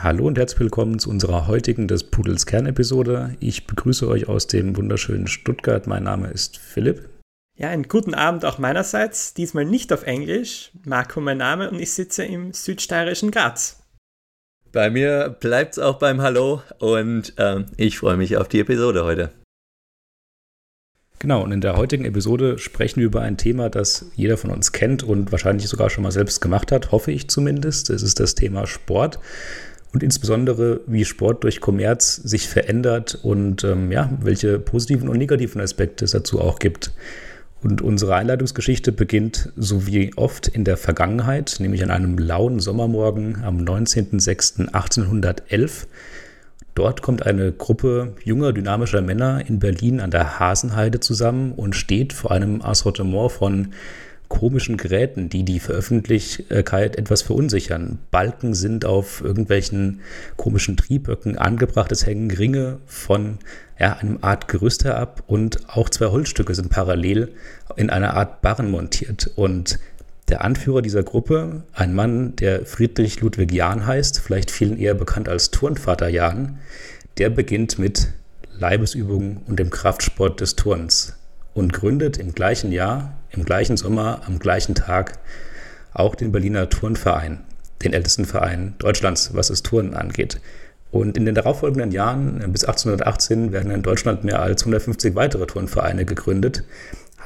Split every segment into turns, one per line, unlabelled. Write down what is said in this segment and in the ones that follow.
Hallo und herzlich willkommen zu unserer heutigen des Pudels Kern-Episode. Ich begrüße euch aus dem wunderschönen Stuttgart. Mein Name ist Philipp.
Ja, einen guten Abend auch meinerseits. Diesmal nicht auf Englisch. Marco mein Name und ich sitze im südsteirischen Graz.
Bei mir bleibt es auch beim Hallo und äh, ich freue mich auf die Episode heute.
Genau, und in der heutigen Episode sprechen wir über ein Thema, das jeder von uns kennt und wahrscheinlich sogar schon mal selbst gemacht hat, hoffe ich zumindest. Es ist das Thema Sport und insbesondere, wie Sport durch Kommerz sich verändert und ähm, ja, welche positiven und negativen Aspekte es dazu auch gibt. Und unsere Einleitungsgeschichte beginnt so wie oft in der Vergangenheit, nämlich an einem lauen Sommermorgen am 19.06.1811. Dort kommt eine Gruppe junger, dynamischer Männer in Berlin an der Hasenheide zusammen und steht vor einem Assortiment von komischen Geräten, die die Veröffentlichkeit etwas verunsichern. Balken sind auf irgendwelchen komischen Trieböcken angebracht, es hängen Ringe von ja, einem Art Gerüst herab und auch zwei Holzstücke sind parallel in einer Art Barren montiert. Und der Anführer dieser Gruppe, ein Mann, der Friedrich Ludwig Jahn heißt, vielleicht vielen eher bekannt als Turnvater Jahn, der beginnt mit Leibesübungen und dem Kraftsport des Turns und gründet im gleichen Jahr, im gleichen Sommer, am gleichen Tag auch den Berliner Turnverein, den ältesten Verein Deutschlands, was das Turnen angeht. Und in den darauffolgenden Jahren, bis 1818, werden in Deutschland mehr als 150 weitere Turnvereine gegründet.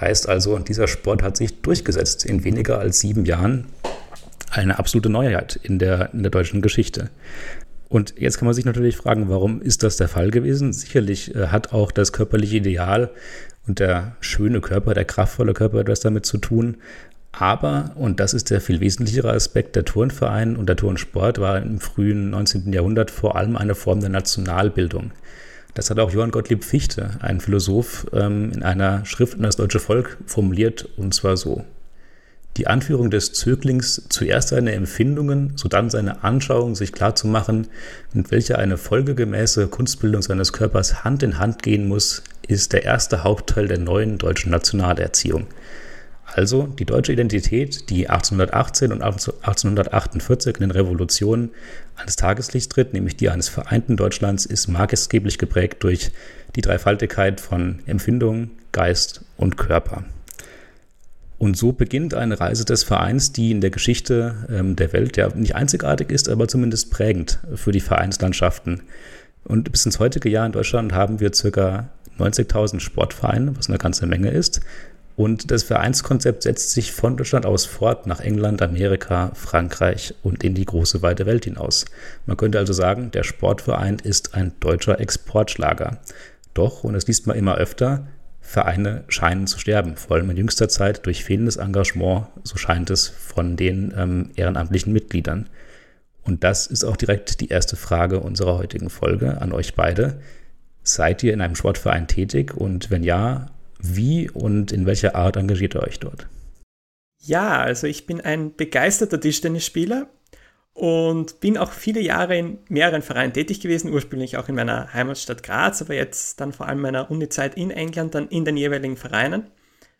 Heißt also, dieser Sport hat sich durchgesetzt in weniger als sieben Jahren. Eine absolute Neuheit in der, in der deutschen Geschichte. Und jetzt kann man sich natürlich fragen, warum ist das der Fall gewesen? Sicherlich äh, hat auch das körperliche Ideal und der schöne Körper, der kraftvolle Körper etwas damit zu tun. Aber, und das ist der viel wesentlichere Aspekt, der Turnverein und der Turnsport war im frühen 19. Jahrhundert vor allem eine Form der Nationalbildung. Das hat auch Johann Gottlieb Fichte, ein Philosoph, ähm, in einer Schrift an das deutsche Volk formuliert, und zwar so. Die Anführung des Zöglings, zuerst seine Empfindungen, sodann seine Anschauung, sich klarzumachen, mit welcher eine folgegemäße Kunstbildung seines Körpers Hand in Hand gehen muss, ist der erste Hauptteil der neuen deutschen Nationalerziehung. Also die deutsche Identität, die 1818 und 1848 in den Revolutionen ans Tageslicht tritt, nämlich die eines vereinten Deutschlands, ist maßgeblich geprägt durch die Dreifaltigkeit von Empfindung, Geist und Körper. Und so beginnt eine Reise des Vereins, die in der Geschichte ähm, der Welt ja nicht einzigartig ist, aber zumindest prägend für die Vereinslandschaften. Und bis ins heutige Jahr in Deutschland haben wir ca. 90.000 Sportvereine, was eine ganze Menge ist. Und das Vereinskonzept setzt sich von Deutschland aus fort nach England, Amerika, Frankreich und in die große weite Welt hinaus. Man könnte also sagen, der Sportverein ist ein deutscher Exportschlager. Doch, und das liest man immer öfter, Vereine scheinen zu sterben, vor allem in jüngster Zeit durch fehlendes Engagement, so scheint es, von den ähm, ehrenamtlichen Mitgliedern. Und das ist auch direkt die erste Frage unserer heutigen Folge an euch beide. Seid ihr in einem Sportverein tätig und wenn ja, wie und in welcher Art engagiert ihr euch dort?
Ja, also ich bin ein begeisterter Tischtennisspieler und bin auch viele Jahre in mehreren Vereinen tätig gewesen, ursprünglich auch in meiner Heimatstadt Graz, aber jetzt dann vor allem meiner Unizeit in England, dann in den jeweiligen Vereinen.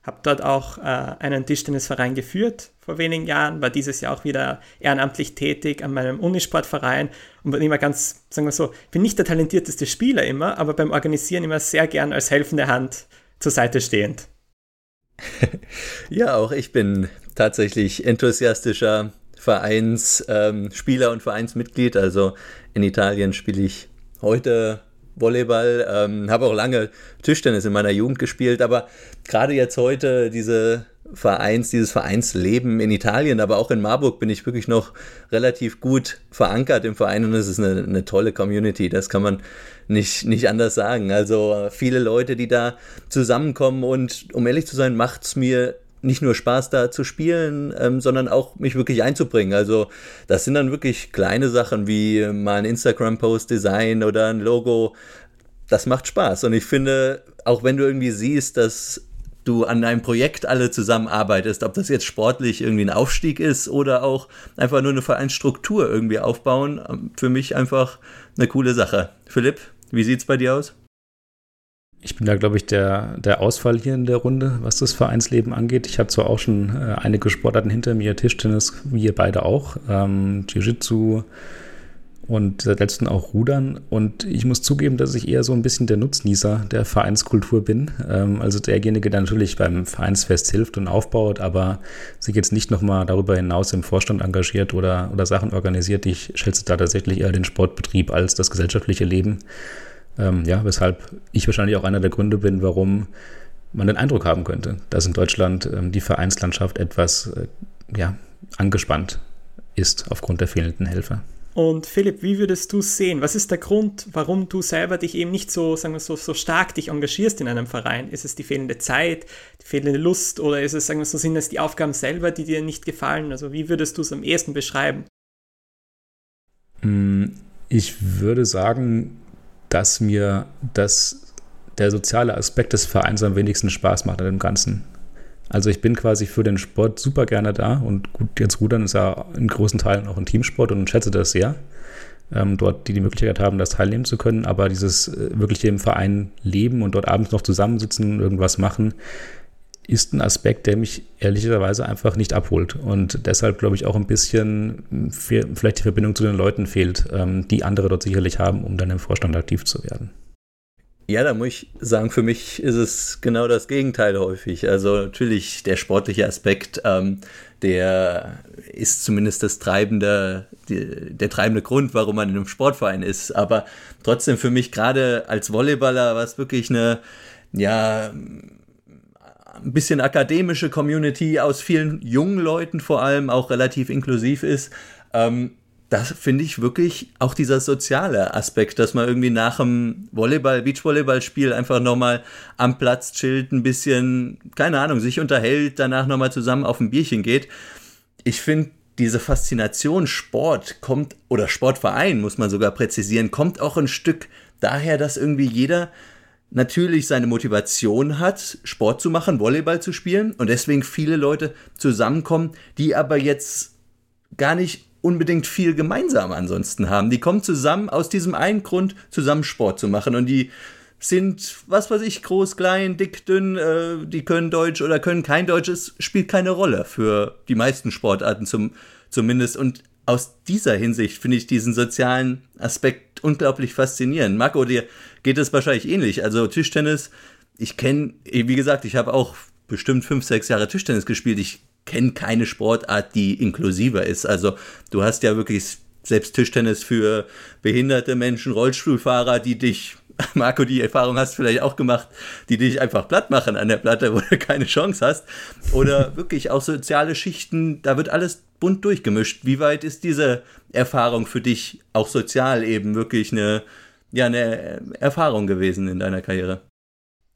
Habe dort auch äh, einen Tischtennisverein geführt vor wenigen Jahren, war dieses Jahr auch wieder ehrenamtlich tätig an meinem Unisportverein und bin immer ganz, sagen wir so, bin nicht der talentierteste Spieler immer, aber beim Organisieren immer sehr gern als helfende Hand zur Seite stehend.
ja, auch ich bin tatsächlich enthusiastischer Vereinsspieler ähm, und Vereinsmitglied. Also in Italien spiele ich heute Volleyball, ähm, habe auch lange Tischtennis in meiner Jugend gespielt, aber gerade jetzt heute diese Vereins, dieses Vereinsleben in Italien, aber auch in Marburg bin ich wirklich noch relativ gut verankert im Verein und es ist eine, eine tolle Community, das kann man nicht, nicht anders sagen. Also viele Leute, die da zusammenkommen und um ehrlich zu sein, macht es mir nicht nur Spaß da zu spielen, ähm, sondern auch mich wirklich einzubringen. Also das sind dann wirklich kleine Sachen wie mal ein Instagram-Post-Design oder ein Logo. Das macht Spaß. Und ich finde, auch wenn du irgendwie siehst, dass du an einem Projekt alle zusammenarbeitest, ob das jetzt sportlich irgendwie ein Aufstieg ist oder auch einfach nur eine Vereinsstruktur irgendwie aufbauen, ähm, für mich einfach eine coole Sache. Philipp, wie sieht's bei dir aus?
Ich bin da, glaube ich, der, der Ausfall hier in der Runde, was das Vereinsleben angeht. Ich habe zwar auch schon äh, einige Sportarten hinter mir, Tischtennis, wie ihr beide auch, ähm, Jiu-Jitsu und seit letztem auch Rudern. Und ich muss zugeben, dass ich eher so ein bisschen der Nutznießer der Vereinskultur bin. Ähm, also derjenige, der natürlich beim Vereinsfest hilft und aufbaut, aber sich jetzt nicht nochmal darüber hinaus im Vorstand engagiert oder, oder Sachen organisiert. Ich schätze da tatsächlich eher den Sportbetrieb als das gesellschaftliche Leben. Ähm, ja, weshalb ich wahrscheinlich auch einer der Gründe bin, warum man den Eindruck haben könnte, dass in Deutschland ähm, die Vereinslandschaft etwas äh, ja, angespannt ist aufgrund der fehlenden Helfer.
Und Philipp, wie würdest du sehen? Was ist der Grund, warum du selber dich eben nicht so, sagen wir so, so stark dich engagierst in einem Verein? Ist es die fehlende Zeit, die fehlende Lust oder ist es, sagen wir so, sind es die Aufgaben selber, die dir nicht gefallen? Also wie würdest du es am ehesten beschreiben?
Hm, ich würde sagen, dass mir das, der soziale Aspekt des Vereins am wenigsten Spaß macht an dem Ganzen. Also ich bin quasi für den Sport super gerne da und gut, jetzt Rudern ist ja in großen Teilen auch ein Teamsport und schätze das sehr. Ähm, dort die die Möglichkeit haben, das teilnehmen zu können, aber dieses äh, wirklich im Verein leben und dort abends noch zusammensitzen und irgendwas machen, ist ein Aspekt, der mich ehrlicherweise einfach nicht abholt und deshalb glaube ich auch ein bisschen vielleicht die Verbindung zu den Leuten fehlt, ähm, die andere dort sicherlich haben, um dann im Vorstand aktiv zu werden.
Ja, da muss ich sagen, für mich ist es genau das Gegenteil häufig. Also natürlich der sportliche Aspekt, ähm, der ist zumindest das treibende, die, der treibende Grund, warum man in einem Sportverein ist. Aber trotzdem für mich gerade als Volleyballer war es wirklich eine, ja, ein bisschen akademische Community aus vielen jungen Leuten vor allem, auch relativ inklusiv ist. Ähm, das finde ich wirklich auch dieser soziale Aspekt, dass man irgendwie nach dem Volleyball, Beachvolleyballspiel einfach nochmal am Platz chillt, ein bisschen, keine Ahnung, sich unterhält, danach nochmal zusammen auf ein Bierchen geht. Ich finde, diese Faszination Sport kommt, oder Sportverein muss man sogar präzisieren, kommt auch ein Stück daher, dass irgendwie jeder natürlich seine Motivation hat, Sport zu machen, Volleyball zu spielen und deswegen viele Leute zusammenkommen, die aber jetzt gar nicht unbedingt viel gemeinsam ansonsten haben. Die kommen zusammen aus diesem einen Grund, zusammen Sport zu machen und die sind, was weiß ich, groß, klein, dick, dünn, äh, die können Deutsch oder können kein Deutsch, es spielt keine Rolle für die meisten Sportarten zum, zumindest und aus dieser Hinsicht finde ich diesen sozialen Aspekt unglaublich faszinierend. Marco, dir geht es wahrscheinlich ähnlich. Also Tischtennis, ich kenne, wie gesagt, ich habe auch bestimmt fünf, sechs Jahre Tischtennis gespielt. Ich kenne keine Sportart, die inklusiver ist. Also du hast ja wirklich selbst Tischtennis für behinderte Menschen, Rollstuhlfahrer, die dich, Marco, die Erfahrung hast vielleicht auch gemacht, die dich einfach platt machen an der Platte, wo du keine Chance hast. Oder wirklich auch soziale Schichten, da wird alles bunt durchgemischt. Wie weit ist diese Erfahrung für dich auch sozial eben wirklich eine, ja, eine Erfahrung gewesen in deiner Karriere?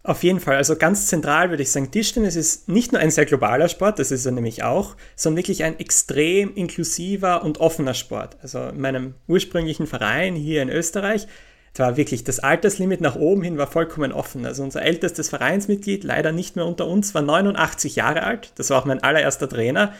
Auf jeden Fall, also ganz zentral würde ich sagen, Tischtennis ist nicht nur ein sehr globaler Sport, das ist er nämlich auch, sondern wirklich ein extrem inklusiver und offener Sport. Also in meinem ursprünglichen Verein hier in Österreich, da war wirklich das Alterslimit nach oben hin war vollkommen offen. Also unser ältestes Vereinsmitglied, leider nicht mehr unter uns, war 89 Jahre alt. Das war auch mein allererster Trainer.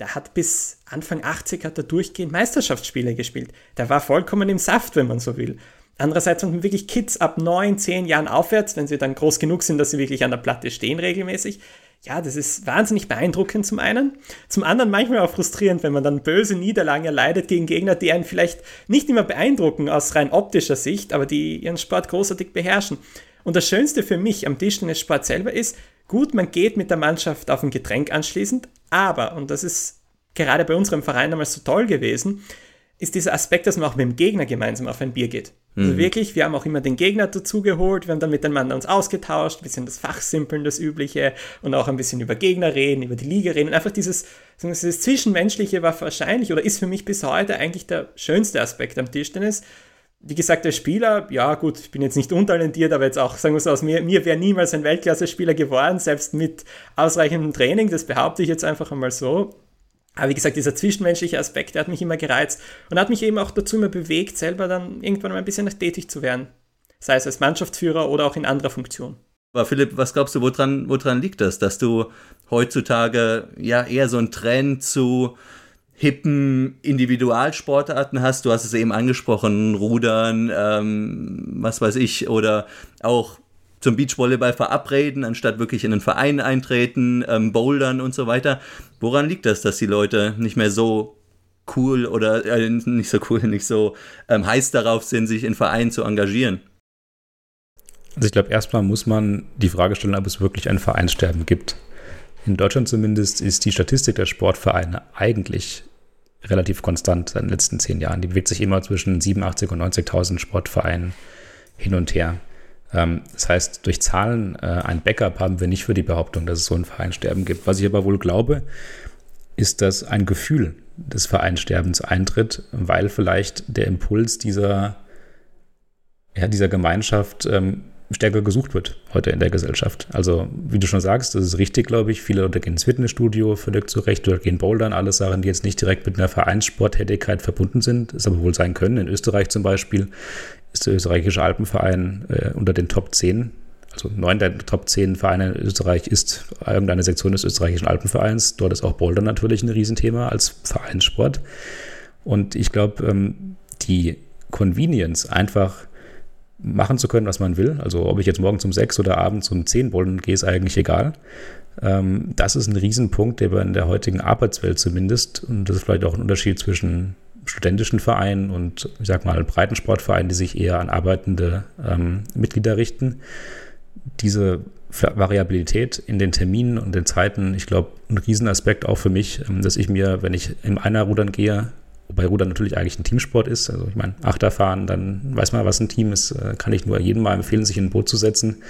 Der hat bis Anfang 80 hat er durchgehend Meisterschaftsspiele gespielt. Der war vollkommen im Saft, wenn man so will. Andererseits haben wirklich Kids ab 9, 10 Jahren aufwärts, wenn sie dann groß genug sind, dass sie wirklich an der Platte stehen regelmäßig. Ja, das ist wahnsinnig beeindruckend zum einen. Zum anderen manchmal auch frustrierend, wenn man dann böse Niederlagen erleidet gegen Gegner, die einen vielleicht nicht immer beeindrucken aus rein optischer Sicht, aber die ihren Sport großartig beherrschen. Und das Schönste für mich am Tischtennissport selber ist, gut, man geht mit der Mannschaft auf ein Getränk anschließend, aber, und das ist gerade bei unserem Verein damals so toll gewesen, ist dieser Aspekt, dass man auch mit dem Gegner gemeinsam auf ein Bier geht. Also mhm. wirklich, wir haben auch immer den Gegner dazugeholt, wir haben dann miteinander uns ausgetauscht, ein bisschen das Fachsimpeln, das Übliche und auch ein bisschen über Gegner reden, über die Liga reden. Und einfach dieses, dieses Zwischenmenschliche war wahrscheinlich oder ist für mich bis heute eigentlich der schönste Aspekt am Tischtennis. Wie gesagt, als Spieler, ja gut, ich bin jetzt nicht untalentiert, aber jetzt auch, sagen wir so, aus mir, mir wäre niemals ein Weltklasse-Spieler geworden, selbst mit ausreichendem Training, das behaupte ich jetzt einfach einmal so. Aber wie gesagt, dieser zwischenmenschliche Aspekt, der hat mich immer gereizt und hat mich eben auch dazu immer bewegt, selber dann irgendwann mal ein bisschen tätig zu werden. Sei es als Mannschaftsführer oder auch in anderer Funktion.
Aber Philipp, was glaubst du, woran, woran liegt das, dass du heutzutage ja eher so einen Trend zu hippen Individualsportarten hast. Du hast es eben angesprochen, Rudern, ähm, was weiß ich, oder auch zum Beachvolleyball verabreden, anstatt wirklich in einen Verein eintreten, ähm, bouldern und so weiter. Woran liegt das, dass die Leute nicht mehr so cool oder äh, nicht so cool, nicht so ähm, heiß darauf sind, sich in Vereinen zu engagieren?
Also ich glaube, erstmal muss man die Frage stellen, ob es wirklich ein Vereinssterben gibt. In Deutschland zumindest ist die Statistik der Sportvereine eigentlich relativ konstant in den letzten zehn Jahren. Die bewegt sich immer zwischen 87 und 90.000 Sportvereinen hin und her. Ähm, das heißt, durch Zahlen äh, ein Backup haben wir nicht für die Behauptung, dass es so ein Vereinsterben gibt. Was ich aber wohl glaube, ist, dass ein Gefühl des Vereinsterbens eintritt, weil vielleicht der Impuls dieser, ja, dieser Gemeinschaft ähm, stärker gesucht wird heute in der Gesellschaft. Also, wie du schon sagst, das ist richtig, glaube ich. Viele Leute gehen ins Fitnessstudio, völlig zurecht, oder gehen bouldern, alles Sachen, die jetzt nicht direkt mit einer Vereinssporttätigkeit verbunden sind, es aber wohl sein können. In Österreich zum Beispiel ist der österreichische Alpenverein äh, unter den Top 10. Also neun der Top 10 Vereine in Österreich ist irgendeine Sektion des österreichischen Alpenvereins. Dort ist auch Bouldern natürlich ein Riesenthema als Vereinssport. Und ich glaube, ähm, die Convenience einfach machen zu können, was man will. Also ob ich jetzt morgen um sechs oder abends um zehn bowlen gehe, ist eigentlich egal. Ähm, das ist ein Riesenpunkt, der in der heutigen Arbeitswelt zumindest, und das ist vielleicht auch ein Unterschied zwischen studentischen Vereinen und, ich sag mal, Breitensportvereinen, die sich eher an arbeitende ähm, Mitglieder richten. Diese Variabilität in den Terminen und den Zeiten, ich glaube, ein Riesenaspekt auch für mich, ähm, dass ich mir, wenn ich im Einerrudern gehe, Wobei Rudern natürlich eigentlich ein Teamsport ist. Also ich meine, Achterfahren, dann weiß man, was ein Team ist. Äh, kann ich nur jedem mal empfehlen, sich in ein Boot zu setzen.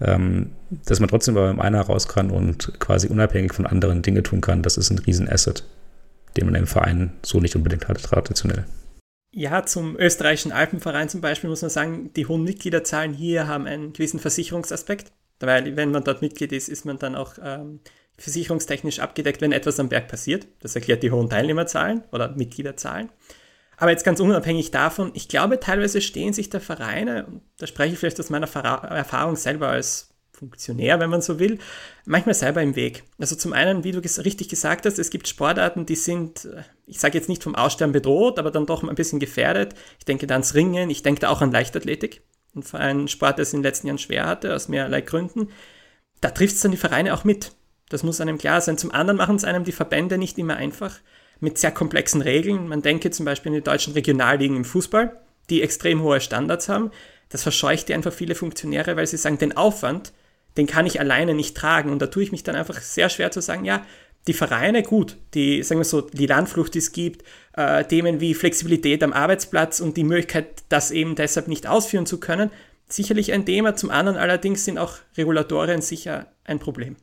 Ähm, dass man trotzdem beim einer raus kann und quasi unabhängig von anderen Dinge tun kann, das ist ein Riesenasset, den man im Verein so nicht unbedingt hat, traditionell.
Ja, zum österreichischen Alpenverein zum Beispiel muss man sagen, die hohen Mitgliederzahlen hier haben einen gewissen Versicherungsaspekt. Weil wenn man dort Mitglied ist, ist man dann auch ähm, versicherungstechnisch abgedeckt, wenn etwas am Berg passiert. Das erklärt die hohen Teilnehmerzahlen oder Mitgliederzahlen. Aber jetzt ganz unabhängig davon, ich glaube, teilweise stehen sich der Vereine, und da spreche ich vielleicht aus meiner Erfahrung selber als Funktionär, wenn man so will, manchmal selber im Weg. Also zum einen, wie du richtig gesagt hast, es gibt Sportarten, die sind, ich sage jetzt nicht vom Aussterben bedroht, aber dann doch ein bisschen gefährdet. Ich denke da ans Ringen, ich denke da auch an Leichtathletik, ein Sport, der es in den letzten Jahren schwer hatte, aus mehrerlei Gründen. Da trifft es dann die Vereine auch mit. Das muss einem klar sein. Zum anderen machen es einem die Verbände nicht immer einfach mit sehr komplexen Regeln. Man denke zum Beispiel in die deutschen Regionalligen im Fußball, die extrem hohe Standards haben. Das verscheucht einfach viele Funktionäre, weil sie sagen, den Aufwand, den kann ich alleine nicht tragen. Und da tue ich mich dann einfach sehr schwer zu sagen, ja, die Vereine, gut, die, sagen wir so, die Landflucht, die es gibt, äh, Themen wie Flexibilität am Arbeitsplatz und die Möglichkeit, das eben deshalb nicht ausführen zu können, sicherlich ein Thema. Zum anderen allerdings sind auch Regulatorien sicher ein Problem.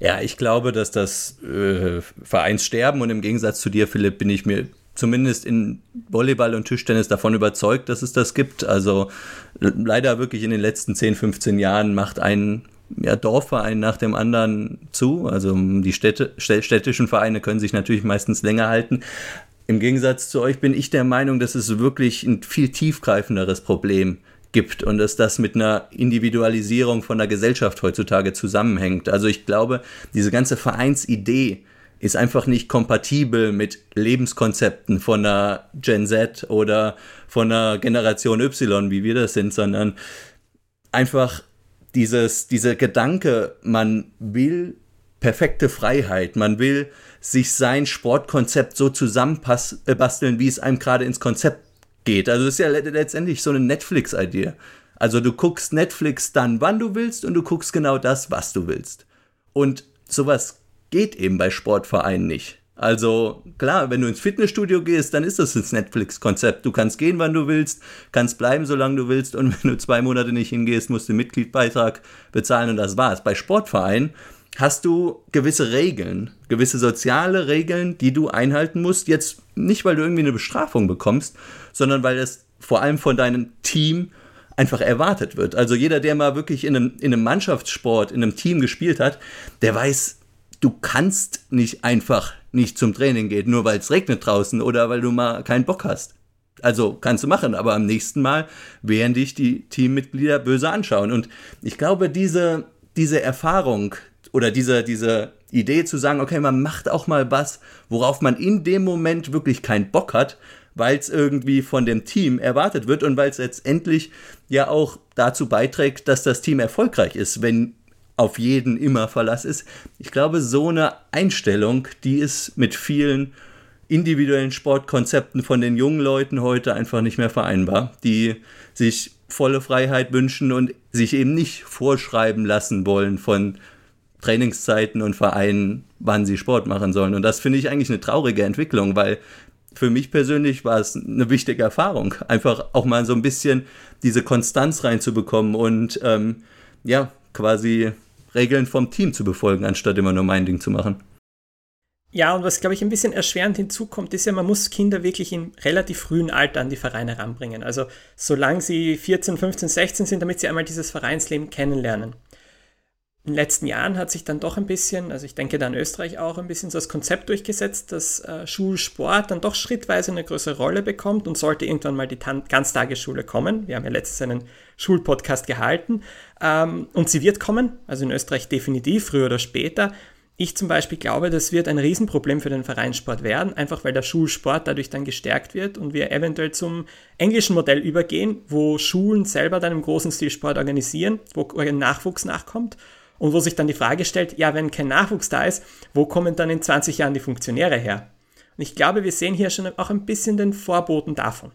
Ja, ich glaube, dass das äh, Vereinssterben und im Gegensatz zu dir, Philipp, bin ich mir zumindest in Volleyball und Tischtennis davon überzeugt, dass es das gibt. Also leider wirklich in den letzten 10, 15 Jahren macht ein ja, Dorfverein nach dem anderen zu. Also die Städte, städtischen Vereine können sich natürlich meistens länger halten. Im Gegensatz zu euch bin ich der Meinung, dass es wirklich ein viel tiefgreifenderes Problem gibt und dass das mit einer Individualisierung von der Gesellschaft heutzutage zusammenhängt. Also ich glaube, diese ganze Vereinsidee ist einfach nicht kompatibel mit Lebenskonzepten von einer Gen Z oder von einer Generation Y, wie wir das sind, sondern einfach dieses, dieser Gedanke, man will perfekte Freiheit, man will sich sein Sportkonzept so zusammenbasteln, wie es einem gerade ins Konzept geht. Also das ist ja letztendlich so eine Netflix-Idee. Also du guckst Netflix dann, wann du willst und du guckst genau das, was du willst. Und sowas geht eben bei Sportvereinen nicht. Also klar, wenn du ins Fitnessstudio gehst, dann ist das das Netflix-Konzept. Du kannst gehen, wann du willst, kannst bleiben, solange du willst und wenn du zwei Monate nicht hingehst, musst du einen Mitgliedbeitrag bezahlen und das war's. Bei Sportvereinen hast du gewisse Regeln, gewisse soziale Regeln, die du einhalten musst. Jetzt nicht, weil du irgendwie eine Bestrafung bekommst, sondern weil es vor allem von deinem Team einfach erwartet wird. Also jeder, der mal wirklich in einem, in einem Mannschaftssport, in einem Team gespielt hat, der weiß, du kannst nicht einfach nicht zum Training gehen, nur weil es regnet draußen oder weil du mal keinen Bock hast. Also kannst du machen, aber am nächsten Mal werden dich die Teammitglieder böse anschauen. Und ich glaube, diese, diese Erfahrung oder diese, diese Idee zu sagen, okay, man macht auch mal was, worauf man in dem Moment wirklich keinen Bock hat, weil es irgendwie von dem Team erwartet wird und weil es letztendlich ja auch dazu beiträgt, dass das Team erfolgreich ist, wenn auf jeden immer Verlass ist. Ich glaube, so eine Einstellung, die ist mit vielen individuellen Sportkonzepten von den jungen Leuten heute einfach nicht mehr vereinbar, die sich volle Freiheit wünschen und sich eben nicht vorschreiben lassen wollen von Trainingszeiten und Vereinen, wann sie Sport machen sollen. Und das finde ich eigentlich eine traurige Entwicklung, weil für mich persönlich war es eine wichtige Erfahrung, einfach auch mal so ein bisschen diese Konstanz reinzubekommen und ähm, ja, quasi Regeln vom Team zu befolgen, anstatt immer nur mein Ding zu machen.
Ja, und was, glaube ich, ein bisschen erschwerend hinzukommt, ist ja, man muss Kinder wirklich in relativ frühen Alter an die Vereine ranbringen. Also solange sie 14, 15, 16 sind, damit sie einmal dieses Vereinsleben kennenlernen in den letzten Jahren hat sich dann doch ein bisschen, also ich denke da in Österreich auch ein bisschen so das Konzept durchgesetzt, dass äh, Schulsport dann doch schrittweise eine größere Rolle bekommt und sollte irgendwann mal die Tan Ganztagesschule kommen. Wir haben ja letztens einen Schulpodcast gehalten ähm, und sie wird kommen, also in Österreich definitiv, früher oder später. Ich zum Beispiel glaube, das wird ein Riesenproblem für den Vereinssport werden, einfach weil der Schulsport dadurch dann gestärkt wird und wir eventuell zum englischen Modell übergehen, wo Schulen selber dann im großen Stil Sport organisieren, wo Nachwuchs nachkommt und wo sich dann die Frage stellt, ja, wenn kein Nachwuchs da ist, wo kommen dann in 20 Jahren die Funktionäre her? Und ich glaube, wir sehen hier schon auch ein bisschen den Vorboten davon.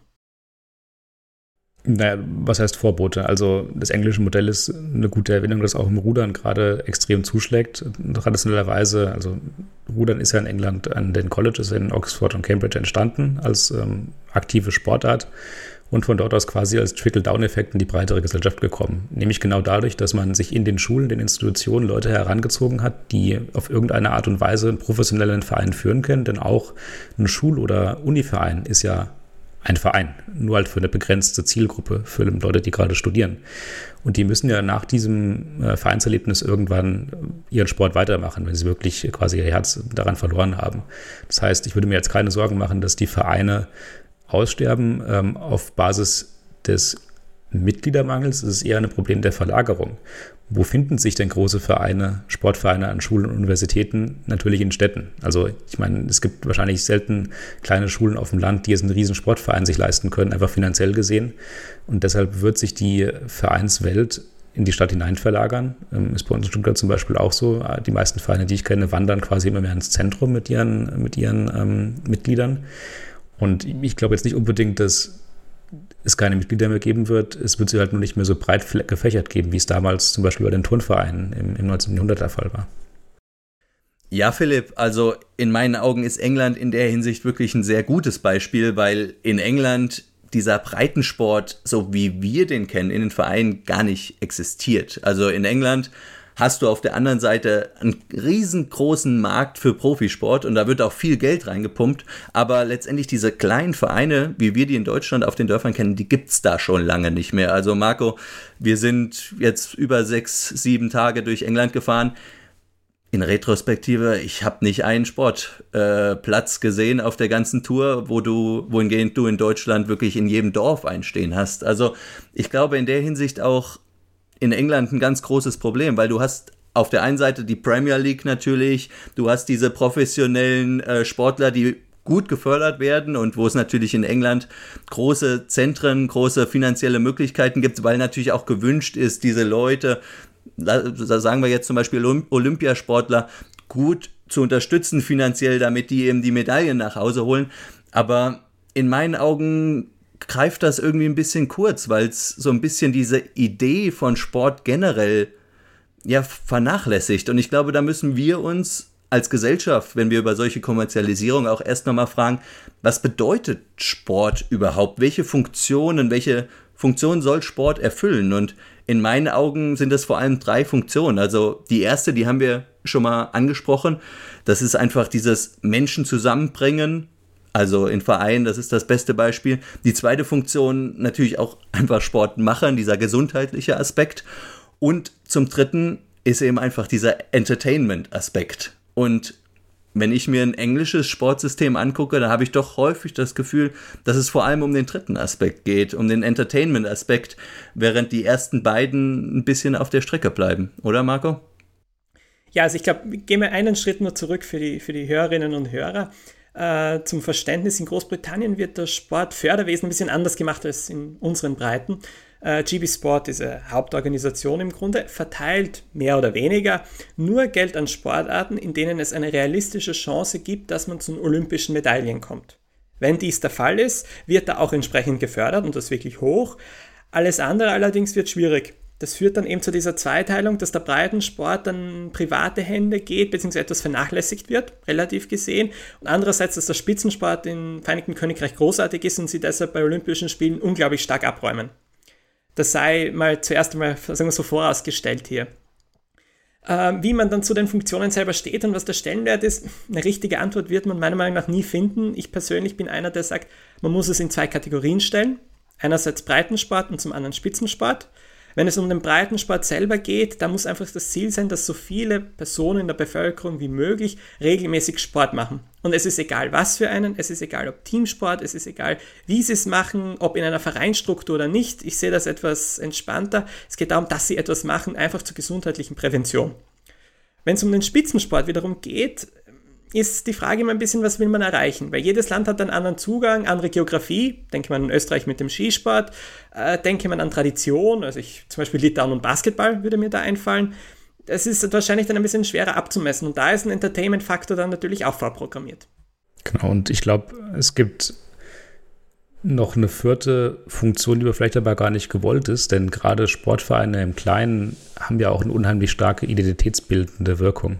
Naja, was heißt Vorbote? Also das englische Modell ist eine gute Erwähnung, das auch im Rudern gerade extrem zuschlägt. Traditionellerweise, also Rudern ist ja in England an den Colleges in Oxford und Cambridge entstanden als ähm, aktive Sportart und von dort aus quasi als Trickle-Down-Effekt in die breitere Gesellschaft gekommen. Nämlich genau dadurch, dass man sich in den Schulen, den Institutionen Leute herangezogen hat, die auf irgendeine Art und Weise einen professionellen Verein führen können. Denn auch ein Schul- oder Univerein ist ja ein Verein, nur halt für eine begrenzte Zielgruppe, für Leute, die gerade studieren. Und die müssen ja nach diesem äh, Vereinserlebnis irgendwann ihren Sport weitermachen, wenn sie wirklich quasi ihr Herz daran verloren haben. Das heißt, ich würde mir jetzt keine Sorgen machen, dass die Vereine aussterben ähm, auf Basis des Mitgliedermangels. Es ist eher ein Problem der Verlagerung. Wo finden sich denn große Vereine, Sportvereine an Schulen und Universitäten? Natürlich in Städten. Also ich meine, es gibt wahrscheinlich selten kleine Schulen auf dem Land, die jetzt einen riesen Sportverein sich leisten können, einfach finanziell gesehen. Und deshalb wird sich die Vereinswelt in die Stadt hinein verlagern. Ähm, ist bei uns in Stuttgart zum Beispiel auch so. Die meisten Vereine, die ich kenne, wandern quasi immer mehr ins Zentrum mit ihren, mit ihren ähm, Mitgliedern. Und ich glaube jetzt nicht unbedingt, dass es keine Mitglieder mehr geben wird. Es wird sie halt nur nicht mehr so breit gefächert geben, wie es damals zum Beispiel bei den Turnvereinen im, im 19. Jahrhundert der Fall war.
Ja, Philipp, also in meinen Augen ist England in der Hinsicht wirklich ein sehr gutes Beispiel, weil in England dieser Breitensport, so wie wir den kennen, in den Vereinen gar nicht existiert. Also in England hast du auf der anderen Seite einen riesengroßen Markt für Profisport und da wird auch viel Geld reingepumpt. Aber letztendlich diese kleinen Vereine, wie wir die in Deutschland auf den Dörfern kennen, die gibt es da schon lange nicht mehr. Also Marco, wir sind jetzt über sechs, sieben Tage durch England gefahren. In Retrospektive, ich habe nicht einen Sportplatz äh, gesehen auf der ganzen Tour, wo du, wohingehend du in Deutschland wirklich in jedem Dorf einstehen hast. Also ich glaube in der Hinsicht auch in England ein ganz großes Problem, weil du hast auf der einen Seite die Premier League natürlich, du hast diese professionellen äh, Sportler, die gut gefördert werden und wo es natürlich in England große Zentren, große finanzielle Möglichkeiten gibt, weil natürlich auch gewünscht ist, diese Leute, sagen wir jetzt zum Beispiel Olympiasportler, gut zu unterstützen finanziell, damit die eben die Medaillen nach Hause holen. Aber in meinen Augen greift das irgendwie ein bisschen kurz, weil es so ein bisschen diese Idee von Sport generell ja vernachlässigt. Und ich glaube, da müssen wir uns als Gesellschaft, wenn wir über solche Kommerzialisierung auch erst nochmal fragen, was bedeutet Sport überhaupt? Welche Funktionen, welche Funktionen soll Sport erfüllen? Und in meinen Augen sind das vor allem drei Funktionen. Also die erste, die haben wir schon mal angesprochen, das ist einfach dieses Menschen zusammenbringen, Also in Vereinen, das ist das beste Beispiel. Die zweite Funktion natürlich auch einfach Sport machen, dieser gesundheitliche Aspekt. Und zum dritten ist eben einfach dieser Entertainment-Aspekt. Und wenn ich mir ein englisches Sportsystem angucke, dann habe ich doch häufig das Gefühl, dass es vor allem um den dritten Aspekt geht, um den Entertainment-Aspekt, während die ersten beiden ein bisschen auf der Strecke bleiben. Oder, Marco?
Ja, also ich glaube, gehen wir einen Schritt nur zurück für die, für die Hörerinnen und Hörer. Äh, zum Verständnis, in Großbritannien wird das Sportförderwesen ein bisschen anders gemacht als in unseren Breiten. Äh, GB Sport, diese Hauptorganisation im Grunde, verteilt mehr oder weniger nur Geld an Sportarten, in denen es eine realistische Chance gibt, dass man zu olympischen Medaillen kommt. Wenn dies der Fall ist, wird da auch entsprechend gefördert und das wirklich hoch. Alles andere allerdings wird schwierig. Das führt dann eben zu dieser Zweiteilung, dass der Breitensport dann private Hände geht, beziehungsweise etwas vernachlässigt wird, relativ gesehen. Und andererseits, dass der Spitzensport im Vereinigten Königreich großartig ist und sie deshalb bei Olympischen Spielen unglaublich stark abräumen. Das sei mal zuerst einmal, sagen wir so, vorausgestellt hier. Ähm, wie man dann zu den Funktionen selber steht und was der Stellenwert ist, eine richtige Antwort wird man meiner Meinung nach nie finden. Ich persönlich bin einer, der sagt, man muss es in zwei Kategorien stellen. Einerseits Breitensport und zum anderen Spitzensport. Wenn es um den Breitensport selber geht, da muss einfach das Ziel sein, dass so viele Personen in der Bevölkerung wie möglich regelmäßig Sport machen. Und es ist egal, was für einen, es ist egal, ob Teamsport, es ist egal, wie sie es machen, ob in einer Vereinsstruktur oder nicht. Ich sehe das etwas entspannter. Es geht darum, dass sie etwas machen, einfach zur gesundheitlichen Prävention. Wenn es um den Spitzensport wiederum geht, ist die Frage immer ein bisschen, was will man erreichen? Weil jedes Land hat einen anderen Zugang, andere Geografie. Denke man an Österreich mit dem Skisport, äh, denke man an Tradition, also ich zum Beispiel Litauen und Basketball würde mir da einfallen. Das ist wahrscheinlich dann ein bisschen schwerer abzumessen und da ist ein Entertainment-Faktor dann natürlich auch vorprogrammiert.
Genau, und ich glaube, es gibt noch eine vierte Funktion, die aber vielleicht aber gar nicht gewollt ist, denn gerade Sportvereine im Kleinen haben ja auch eine unheimlich starke identitätsbildende Wirkung.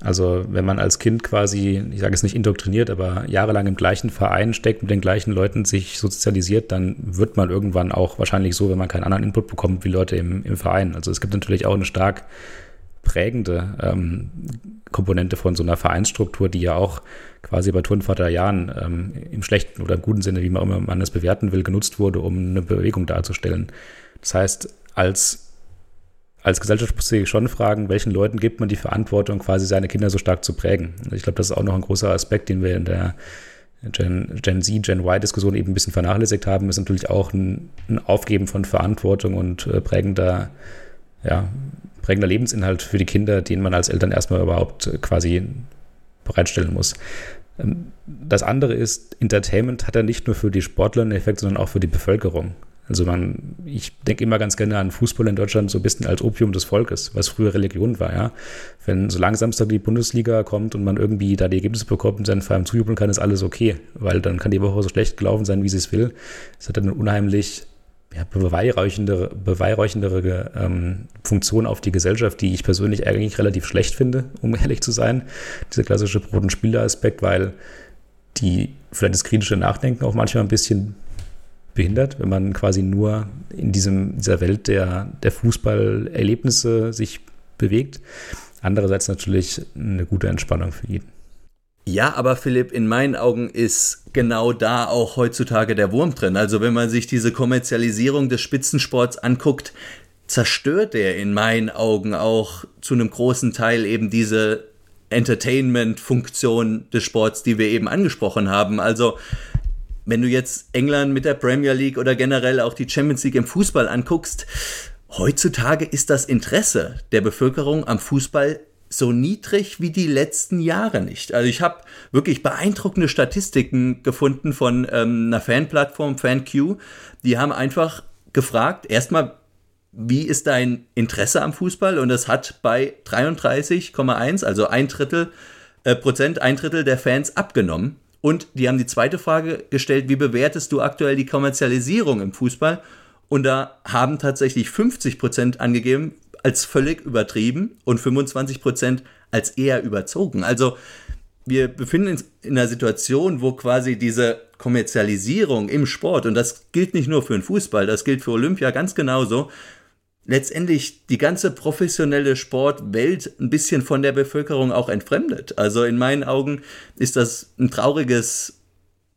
Also wenn man als Kind quasi, ich sage es nicht indoktriniert, aber jahrelang im gleichen Verein steckt, mit den gleichen Leuten sich sozialisiert, dann wird man irgendwann auch wahrscheinlich so, wenn man keinen anderen Input bekommt, wie Leute im, im Verein. Also es gibt natürlich auch eine stark prägende ähm, Komponente von so einer Vereinsstruktur, die ja auch quasi bei Turnvaterjahren ähm, im schlechten oder im guten Sinne, wie man immer man es bewerten will, genutzt wurde, um eine Bewegung darzustellen. Das heißt, als als Gesellschaft muss sich schon fragen, welchen Leuten gibt man die Verantwortung, quasi seine Kinder so stark zu prägen. Ich glaube, das ist auch noch ein großer Aspekt, den wir in der Gen, Gen Z, Gen Y-Diskussion eben ein bisschen vernachlässigt haben, ist natürlich auch ein, ein Aufgeben von Verantwortung und äh, prägender, ja, prägender Lebensinhalt für die Kinder, den man als Eltern erstmal überhaupt quasi bereitstellen muss. Ähm, das andere ist, Entertainment hat ja nicht nur für die Sportler einen Effekt, sondern auch für die Bevölkerung. Also man, ich denke immer ganz gerne an Fußball in Deutschland so ein bisschen als Opium des Volkes, was früher Religion war, ja. Wenn so langsam die Bundesliga kommt und man irgendwie da die Ergebnisse bekommt und seinen Verein zujubeln kann, ist alles okay, weil dann kann die Woche so schlecht gelaufen sein, wie sie es will. Es hat eine unheimlich ja, beweihräuchendere, beweihräuchendere ähm, Funktion auf die Gesellschaft, die ich persönlich eigentlich relativ schlecht finde, um ehrlich zu sein. Dieser klassische Brot- und Spieler-Aspekt, weil die vielleicht das kritische Nachdenken auch manchmal ein bisschen behindert, wenn man quasi nur in diesem, dieser Welt der, der Fußballerlebnisse sich bewegt. Andererseits natürlich eine gute Entspannung für jeden.
Ja, aber Philipp, in meinen Augen ist genau da auch heutzutage der Wurm drin. Also wenn man sich diese Kommerzialisierung des Spitzensports anguckt, zerstört er in meinen Augen auch zu einem großen Teil eben diese Entertainment-Funktion des Sports, die wir eben angesprochen haben. Also wenn du jetzt England mit der Premier League oder generell auch die Champions League im Fußball anguckst, heutzutage ist das Interesse der Bevölkerung am Fußball so niedrig wie die letzten Jahre nicht. Also ich habe wirklich beeindruckende Statistiken gefunden von ähm, einer Fanplattform, FanQ. Die haben einfach gefragt, erstmal, wie ist dein Interesse am Fußball? Und es hat bei 33,1, also ein Drittel äh, Prozent, ein Drittel der Fans abgenommen. Und die haben die zweite Frage gestellt, wie bewertest du aktuell die Kommerzialisierung im Fußball? Und da haben tatsächlich 50 Prozent angegeben als völlig übertrieben und 25 Prozent als eher überzogen. Also wir befinden uns in einer Situation, wo quasi diese Kommerzialisierung im Sport, und das gilt nicht nur für den Fußball, das gilt für Olympia ganz genauso, letztendlich die ganze professionelle Sportwelt ein bisschen von der Bevölkerung auch entfremdet. Also in meinen Augen ist das ein trauriges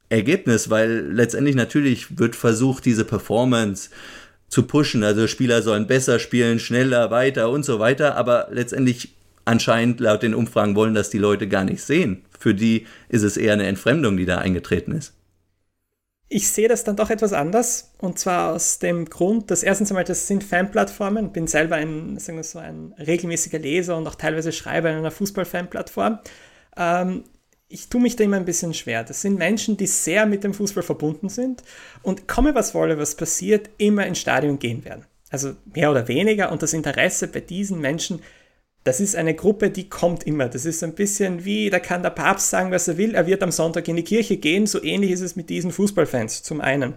Ergebnis, weil letztendlich natürlich wird versucht, diese Performance zu pushen. Also Spieler sollen besser spielen, schneller, weiter und so weiter, aber letztendlich anscheinend laut den Umfragen wollen das die Leute gar nicht sehen. Für die ist es eher eine Entfremdung, die da eingetreten ist.
Ich sehe das dann doch etwas anders und zwar aus dem Grund, dass erstens einmal das sind Fanplattformen, bin selber ein, sagen wir so, ein regelmäßiger Leser und auch teilweise Schreiber in einer Fußballfanplattform. Ähm, ich tue mich da immer ein bisschen schwer. Das sind Menschen, die sehr mit dem Fußball verbunden sind und komme was wolle, was passiert, immer ins Stadion gehen werden. Also mehr oder weniger und das Interesse bei diesen Menschen das ist eine Gruppe, die kommt immer. Das ist ein bisschen wie, da kann der Papst sagen, was er will, er wird am Sonntag in die Kirche gehen. So ähnlich ist es mit diesen Fußballfans, zum einen.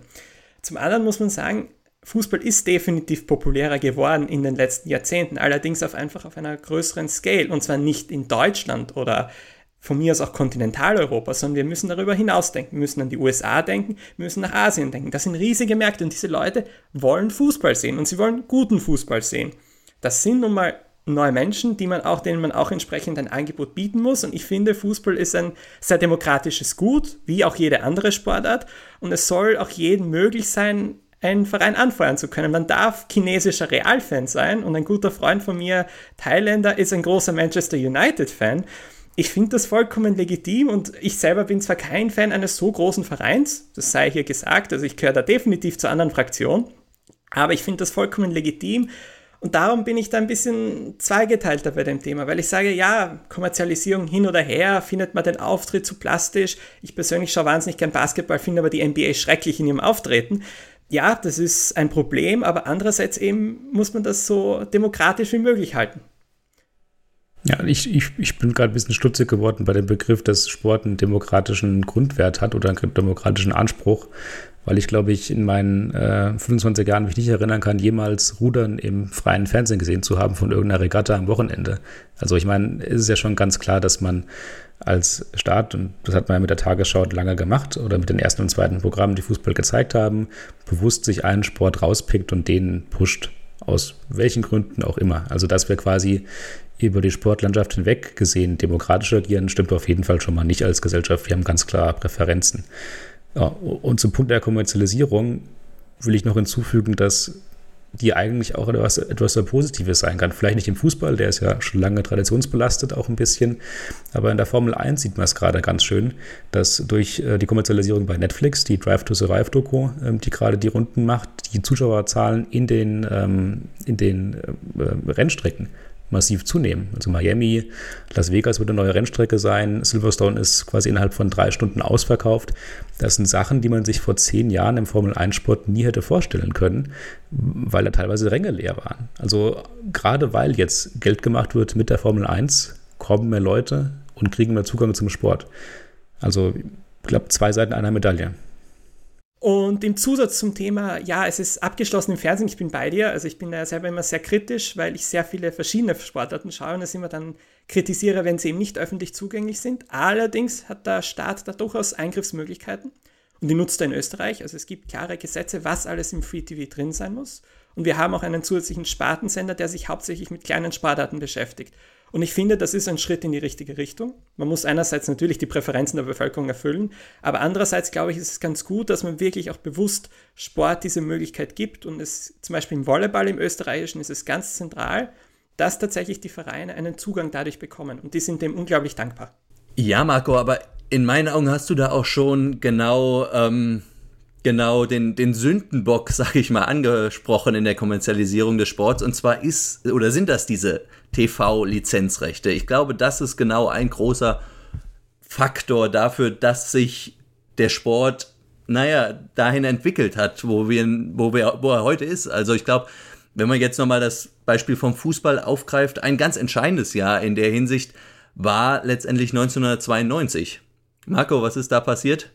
Zum anderen muss man sagen, Fußball ist definitiv populärer geworden in den letzten Jahrzehnten, allerdings auf einfach auf einer größeren Scale. Und zwar nicht in Deutschland oder von mir aus auch Kontinentaleuropa, sondern wir müssen darüber hinausdenken. Wir müssen an die USA denken, wir müssen nach Asien denken. Das sind riesige Märkte und diese Leute wollen Fußball sehen und sie wollen guten Fußball sehen. Das sind nun mal neue Menschen, die man auch, denen man auch entsprechend ein Angebot bieten muss. Und ich finde, Fußball ist ein sehr demokratisches Gut, wie auch jede andere Sportart. Und es soll auch jedem möglich sein, einen Verein anfeuern zu können. Man darf chinesischer Real-Fan sein und ein guter Freund von mir, Thailänder, ist ein großer Manchester United-Fan. Ich finde das vollkommen legitim und ich selber bin zwar kein Fan eines so großen Vereins, das sei hier gesagt, also ich gehöre da definitiv zur anderen Fraktion, aber ich finde das vollkommen legitim, und darum bin ich da ein bisschen zweigeteilter bei dem Thema, weil ich sage, ja, Kommerzialisierung hin oder her, findet man den Auftritt zu plastisch. Ich persönlich schaue wahnsinnig gern Basketball, finde aber die NBA schrecklich in ihrem Auftreten. Ja, das ist ein Problem, aber andererseits eben muss man das so demokratisch wie möglich halten.
Ja, ich, ich, ich bin gerade ein bisschen stutzig geworden bei dem Begriff, dass Sport einen demokratischen Grundwert hat oder einen demokratischen Anspruch weil ich glaube ich in meinen äh, 25 Jahren mich nicht erinnern kann, jemals Rudern im freien Fernsehen gesehen zu haben von irgendeiner Regatta am Wochenende. Also ich meine, es ist ja schon ganz klar, dass man als Staat, und das hat man ja mit der Tagesschau lange gemacht oder mit den ersten und zweiten Programmen, die Fußball gezeigt haben, bewusst sich einen Sport rauspickt und den pusht. Aus welchen Gründen auch immer. Also dass wir quasi über die Sportlandschaft hinweg gesehen demokratisch agieren, stimmt auf jeden Fall schon mal nicht als Gesellschaft. Wir haben ganz klar Präferenzen. Ja, und zum Punkt der Kommerzialisierung will ich noch hinzufügen, dass die eigentlich auch etwas, etwas sehr Positives sein kann. Vielleicht nicht im Fußball, der ist ja schon lange traditionsbelastet auch ein bisschen, aber in der Formel 1 sieht man es gerade ganz schön, dass durch äh, die Kommerzialisierung bei Netflix, die Drive to Survive Doku, ähm, die gerade die Runden macht, die Zuschauerzahlen in den, ähm, in den äh, Rennstrecken massiv zunehmen. Also Miami, Las Vegas wird eine neue Rennstrecke sein, Silverstone ist quasi innerhalb von drei Stunden ausverkauft. Das sind Sachen, die man sich vor zehn Jahren im Formel-1-Sport nie hätte vorstellen können, weil da teilweise Ränge leer waren. Also gerade weil jetzt Geld gemacht wird mit der Formel 1, kommen mehr Leute und kriegen mehr Zugang zum Sport. Also ich glaube, zwei Seiten einer Medaille.
Und im Zusatz zum Thema, ja, es ist abgeschlossen im Fernsehen, ich bin bei dir. Also ich bin da selber immer sehr kritisch, weil ich sehr viele verschiedene Sportarten schaue und es immer dann kritisiere, wenn sie eben nicht öffentlich zugänglich sind. Allerdings hat der Staat da durchaus Eingriffsmöglichkeiten und die nutzt er in Österreich. Also es gibt klare Gesetze, was alles im Free TV drin sein muss. Und wir haben auch einen zusätzlichen Spartensender, der sich hauptsächlich mit kleinen Sportarten beschäftigt. Und ich finde, das ist ein Schritt in die richtige Richtung. Man muss einerseits natürlich die Präferenzen der Bevölkerung erfüllen, aber andererseits glaube ich, ist es ganz gut, dass man wirklich auch bewusst Sport diese Möglichkeit gibt. Und es zum Beispiel im Volleyball im Österreichischen ist es ganz zentral, dass tatsächlich die Vereine einen Zugang dadurch bekommen. Und die sind dem unglaublich dankbar.
Ja, Marco, aber in meinen Augen hast du da auch schon genau, ähm, genau den, den Sündenbock, sag ich mal, angesprochen in der Kommerzialisierung des Sports. Und zwar ist oder sind das diese TV-Lizenzrechte. Ich glaube, das ist genau ein großer Faktor dafür, dass sich der Sport, naja, dahin entwickelt hat, wo, wir, wo, wir, wo er heute ist. Also ich glaube, wenn man jetzt nochmal das Beispiel vom Fußball aufgreift, ein ganz entscheidendes Jahr in der Hinsicht war letztendlich 1992. Marco, was ist da passiert?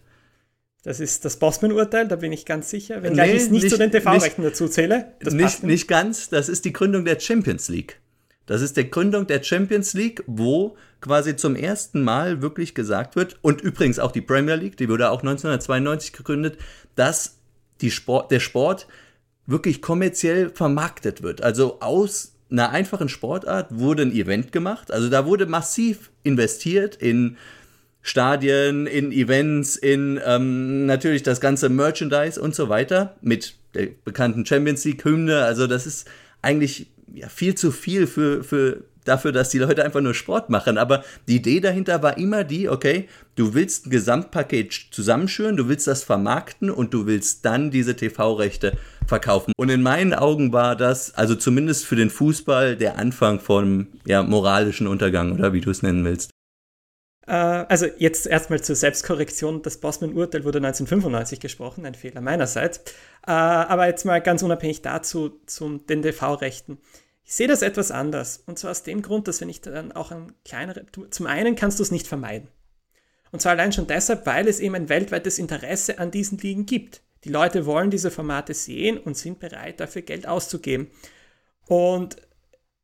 Das ist das Bossman-Urteil, da bin ich ganz sicher. Wenn nee, ich es nicht, nicht, zu den TV-Rechten dazu zähle.
nicht, nicht ganz, das ist die Gründung der Champions League. Das ist die Gründung der Champions League, wo quasi zum ersten Mal wirklich gesagt wird, und übrigens auch die Premier League, die wurde auch 1992 gegründet, dass die Sport, der Sport wirklich kommerziell vermarktet wird. Also aus einer einfachen Sportart wurde ein Event gemacht. Also da wurde massiv investiert in Stadien, in Events, in ähm, natürlich das ganze Merchandise und so weiter mit der bekannten Champions League Hymne. Also das ist eigentlich ja, viel zu viel für, für dafür, dass die Leute einfach nur Sport machen. Aber die Idee dahinter war immer die, okay, du willst ein Gesamtpaket zusammenschüren, du willst das vermarkten und du willst dann diese TV-Rechte verkaufen. Und in meinen Augen war das, also zumindest für den Fußball, der Anfang vom ja, moralischen Untergang oder wie du es nennen willst.
Äh, also jetzt erstmal zur Selbstkorrektion. Das Bossman-Urteil wurde 1995 gesprochen, ein Fehler meinerseits. Äh, aber jetzt mal ganz unabhängig dazu, zu den TV-Rechten. Ich sehe das etwas anders. Und zwar aus dem Grund, dass wenn ich dann auch ein kleinere, zum einen kannst du es nicht vermeiden. Und zwar allein schon deshalb, weil es eben ein weltweites Interesse an diesen Ligen gibt. Die Leute wollen diese Formate sehen und sind bereit, dafür Geld auszugeben. Und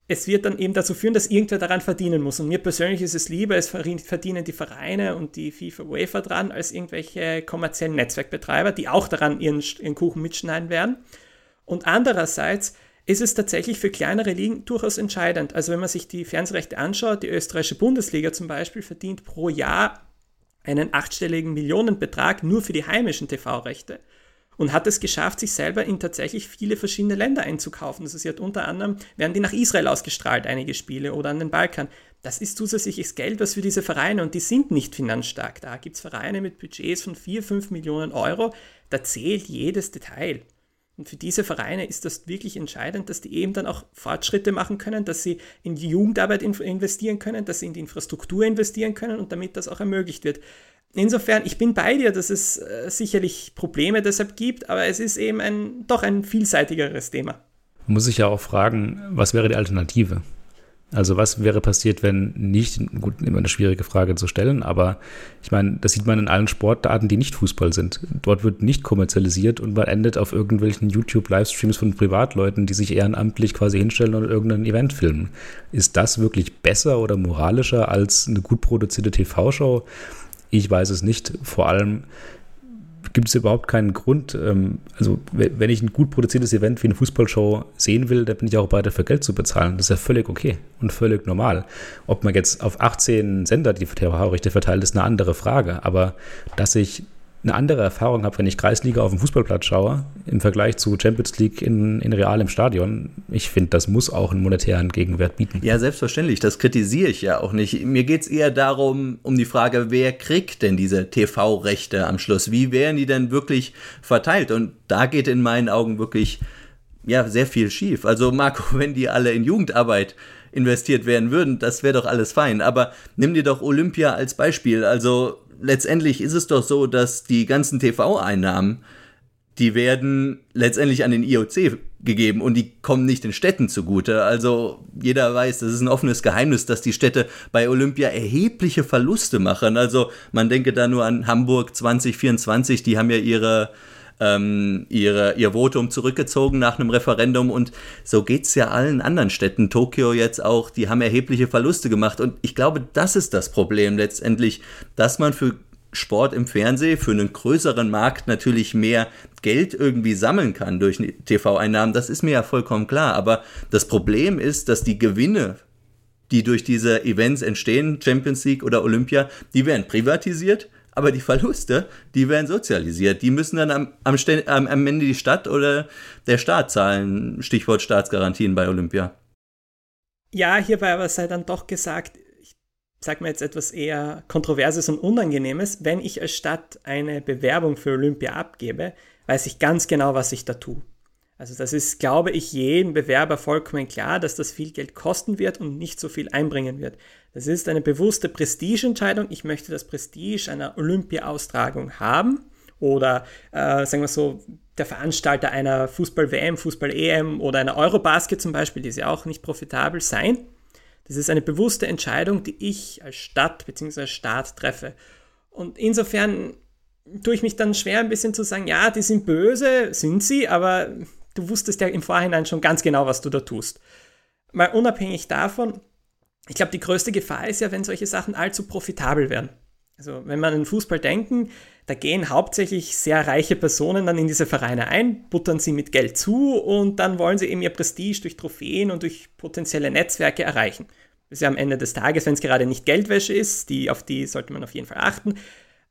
es wird dann eben dazu führen, dass irgendwer daran verdienen muss. Und mir persönlich ist es lieber, es verdienen die Vereine und die FIFA UEFA dran, als irgendwelche kommerziellen Netzwerkbetreiber, die auch daran ihren, ihren Kuchen mitschneiden werden. Und andererseits ist es tatsächlich für kleinere Ligen durchaus entscheidend. Also wenn man sich die Fernsehrechte anschaut, die österreichische Bundesliga zum Beispiel verdient pro Jahr einen achtstelligen Millionenbetrag nur für die heimischen TV-Rechte und hat es geschafft, sich selber in tatsächlich viele verschiedene Länder einzukaufen. Also sie hat unter anderem, werden die nach Israel ausgestrahlt, einige Spiele, oder an den Balkan. Das ist zusätzliches Geld, was für diese Vereine, und die sind nicht finanzstark. Da gibt es Vereine mit Budgets von 4, 5 Millionen Euro, da zählt jedes Detail. Und für diese Vereine ist das wirklich entscheidend, dass die eben dann auch Fortschritte machen können, dass sie in die Jugendarbeit investieren können, dass sie in die Infrastruktur investieren können und damit das auch ermöglicht wird. Insofern, ich bin bei dir, dass es äh, sicherlich Probleme deshalb gibt, aber es ist eben ein, doch ein vielseitigeres Thema.
Muss ich ja auch fragen, was wäre die Alternative? Also was wäre passiert, wenn nicht, gut, immer eine schwierige Frage zu stellen, aber ich meine, das sieht man in allen Sportarten, die nicht Fußball sind. Dort wird nicht kommerzialisiert und man endet auf irgendwelchen YouTube-Livestreams von Privatleuten, die sich ehrenamtlich quasi hinstellen und irgendein Event filmen. Ist das wirklich besser oder moralischer als eine gut produzierte TV-Show? Ich weiß es nicht. Vor allem, gibt es überhaupt keinen Grund. Ähm, also, wenn ich ein gut produziertes Event wie eine Fußballshow sehen will, dann bin ich auch bereit, dafür Geld zu bezahlen. Das ist ja völlig okay und völlig normal. Ob man jetzt auf 18 Sender die TV-Rechte verteilt, ist eine andere Frage. Aber dass ich eine andere Erfahrung habe, wenn ich Kreisliga auf dem Fußballplatz schaue, im Vergleich zu Champions League in, in Real im Stadion. Ich finde, das muss auch einen monetären Gegenwert bieten.
Ja, selbstverständlich. Das kritisiere ich ja auch nicht. Mir geht es eher darum, um die Frage, wer kriegt denn diese TV-Rechte am Schluss? Wie werden die denn wirklich verteilt? Und da geht in meinen Augen wirklich ja, sehr viel schief. Also Marco, wenn die alle in Jugendarbeit investiert werden würden, das wäre doch alles fein. Aber nimm dir doch Olympia als Beispiel. Also letztendlich ist es doch so, dass die ganzen TV-Einnahmen, die werden letztendlich an den IOC gegeben und die kommen nicht den Städten zugute. Also jeder weiß, das ist ein offenes Geheimnis, dass die Städte bei Olympia erhebliche Verluste machen. Also man denke da nur an Hamburg 2024, die haben ja ihre ähm, ihre, ihr Votum zurückgezogen nach einem Referendum. Und so geht es ja allen anderen Städten, Tokio jetzt auch, die haben erhebliche Verluste gemacht. Und ich glaube, das ist das Problem letztendlich, dass man für Sport im Fernsehen für einen größeren Markt natürlich mehr Geld irgendwie sammeln kann durch TV-Einnahmen, das ist mir ja vollkommen klar. Aber das Problem ist, dass die Gewinne, die durch diese Events entstehen, Champions League oder Olympia, die werden privatisiert aber die Verluste, die werden sozialisiert. Die müssen dann am, am, am Ende die Stadt oder der Staat zahlen. Stichwort Staatsgarantien bei Olympia.
Ja, hierbei aber sei dann doch gesagt, ich sage mir jetzt etwas eher Kontroverses und Unangenehmes, wenn ich als Stadt eine Bewerbung für Olympia abgebe, weiß ich ganz genau, was ich da tue. Also das ist, glaube ich, jedem Bewerber vollkommen klar, dass das viel Geld kosten wird und nicht so viel einbringen wird. Das ist eine bewusste Prestigeentscheidung. Ich möchte das Prestige einer Olympia-Austragung haben oder äh, sagen wir so, der Veranstalter einer Fußball-WM, Fußball-EM oder einer Eurobasket zum Beispiel, die ist ja auch nicht profitabel sein. Das ist eine bewusste Entscheidung, die ich als Stadt bzw. Staat treffe. Und insofern tue ich mich dann schwer, ein bisschen zu sagen, ja, die sind böse, sind sie, aber du wusstest ja im Vorhinein schon ganz genau, was du da tust. Mal unabhängig davon, ich glaube, die größte Gefahr ist ja, wenn solche Sachen allzu profitabel werden. Also wenn man an Fußball denken, da gehen hauptsächlich sehr reiche Personen dann in diese Vereine ein, buttern sie mit Geld zu und dann wollen sie eben ihr Prestige durch Trophäen und durch potenzielle Netzwerke erreichen. Das ist ja am Ende des Tages, wenn es gerade nicht Geldwäsche ist, die, auf die sollte man auf jeden Fall achten,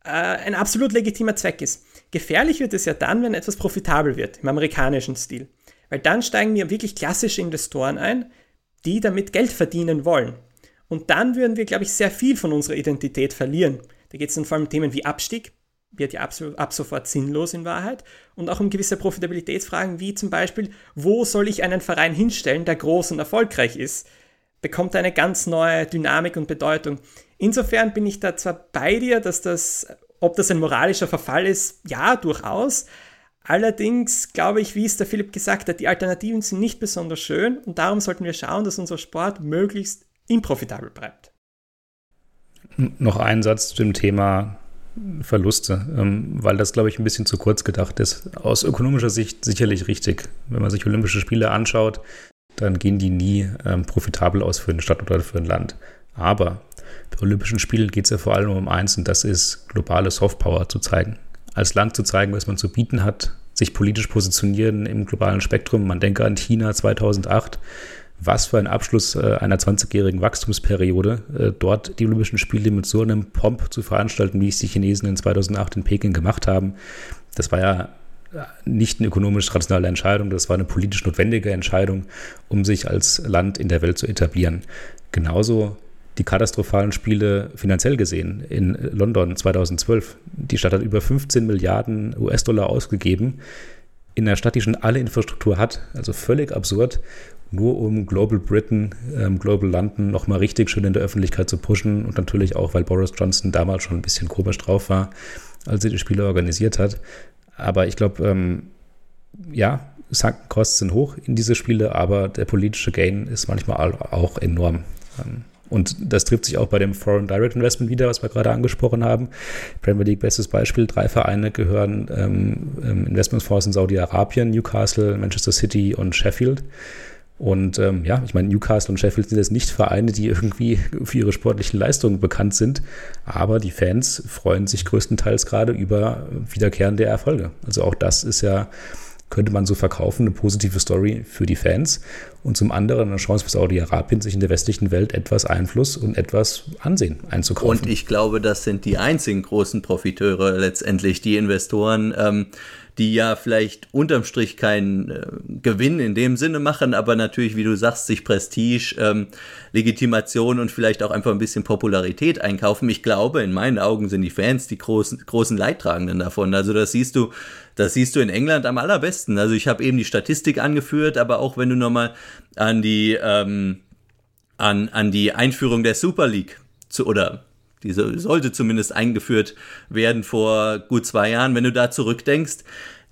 äh, ein absolut legitimer Zweck ist. Gefährlich wird es ja dann, wenn etwas profitabel wird, im amerikanischen Stil. Weil dann steigen mir wirklich klassische Investoren ein, die damit Geld verdienen wollen. Und dann würden wir, glaube ich, sehr viel von unserer Identität verlieren. Da geht es dann vor allem um Themen wie Abstieg, wird ja ab, ab, sofort sinnlos in Wahrheit. Und auch um gewisse Profitabilitätsfragen, wie zum Beispiel, wo soll ich einen Verein hinstellen, der groß und erfolgreich ist, bekommt eine ganz neue Dynamik und Bedeutung. Insofern bin ich da zwar bei dir, dass das, ob das ein moralischer Verfall ist, ja, durchaus. Allerdings glaube ich, wie es der Philipp gesagt hat, die Alternativen sind nicht besonders schön und darum sollten wir schauen, dass unser Sport möglichst improfitabel bleibt.
Noch ein Satz zu dem Thema Verluste, ähm, weil das, glaube ich, ein bisschen zu kurz gedacht ist. Aus ökonomischer Sicht sicherlich richtig. Wenn man sich Olympische Spiele anschaut, dann gehen die nie ähm, profitabel aus für eine Stadt oder für ein Land. Aber bei Olympischen Spielen geht es ja vor allem um eins und das ist globale Softpower zu zeigen. Als Land zu zeigen, was man zu bieten hat, sich politisch positionieren im globalen Spektrum. Man denke an China 2008 was für ein Abschluss äh, einer 20-jährigen Wachstumsperiode, äh, dort die Olympischen Spiele mit so einem Pomp zu veranstalten, wie es die Chinesen in 2008 in Peking gemacht haben. Das war ja äh, nicht eine ökonomisch rationale Entscheidung, das war eine politisch notwendige Entscheidung, um sich als Land in der Welt zu etablieren. Genauso die katastrophalen Spiele finanziell gesehen in London 2012. Die Stadt hat über 15 Milliarden US-Dollar ausgegeben in einer Stadt, die schon alle Infrastruktur hat, also völlig absurd nur um Global Britain, ähm, Global London nochmal richtig schön in der Öffentlichkeit zu pushen und natürlich auch, weil Boris Johnson damals schon ein bisschen komisch drauf war, als er die Spiele organisiert hat. Aber ich glaube, ähm, ja, Sunken Costs sind hoch in diese Spiele, aber der politische Gain ist manchmal auch enorm. Ähm, und das trifft sich auch bei dem Foreign Direct Investment wieder, was wir gerade angesprochen haben. Premier League, bestes Beispiel. Drei Vereine gehören ähm, ähm Investmentfonds in Saudi-Arabien, Newcastle, Manchester City und Sheffield. Und ähm, ja, ich meine, Newcastle und Sheffield sind jetzt nicht Vereine, die irgendwie für ihre sportlichen Leistungen bekannt sind, aber die Fans freuen sich größtenteils gerade über wiederkehrende Erfolge. Also auch das ist ja, könnte man so verkaufen, eine positive Story für die Fans und zum anderen eine Chance für Saudi-Arabien, sich in der westlichen Welt etwas Einfluss und etwas Ansehen einzukaufen.
Und ich glaube, das sind die einzigen großen Profiteure letztendlich, die Investoren. Ähm, die ja vielleicht unterm Strich keinen äh, Gewinn in dem Sinne machen, aber natürlich, wie du sagst, sich Prestige, ähm, Legitimation und vielleicht auch einfach ein bisschen Popularität einkaufen. Ich glaube, in meinen Augen sind die Fans die großen, großen Leidtragenden davon. Also das siehst du, das siehst du in England am allerbesten. Also ich habe eben die Statistik angeführt, aber auch wenn du nochmal an die ähm, an, an die Einführung der Super League zu, oder diese sollte zumindest eingeführt werden vor gut zwei Jahren. Wenn du da zurückdenkst,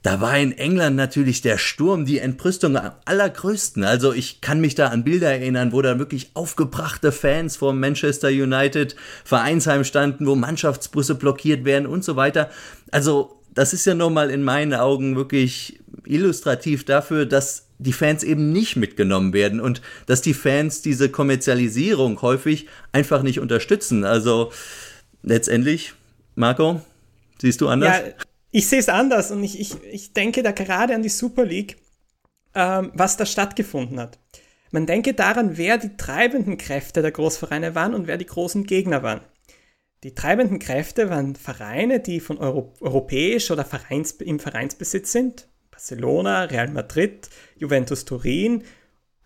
da war in England natürlich der Sturm, die Entrüstung am allergrößten. Also ich kann mich da an Bilder erinnern, wo da wirklich aufgebrachte Fans vor Manchester United Vereinsheim standen, wo Mannschaftsbusse blockiert werden und so weiter. Also das ist ja nochmal in meinen Augen wirklich illustrativ dafür, dass die Fans eben nicht mitgenommen werden und dass die Fans diese Kommerzialisierung häufig einfach nicht unterstützen. Also letztendlich, Marco, siehst du anders?
Ja, ich sehe es anders und ich, ich, ich denke da gerade an die Super League, ähm, was da stattgefunden hat. Man denke daran, wer die treibenden Kräfte der Großvereine waren und wer die großen Gegner waren. Die treibenden Kräfte waren Vereine, die von Euro europäisch oder Vereins im Vereinsbesitz sind, Barcelona, Real Madrid, Juventus Turin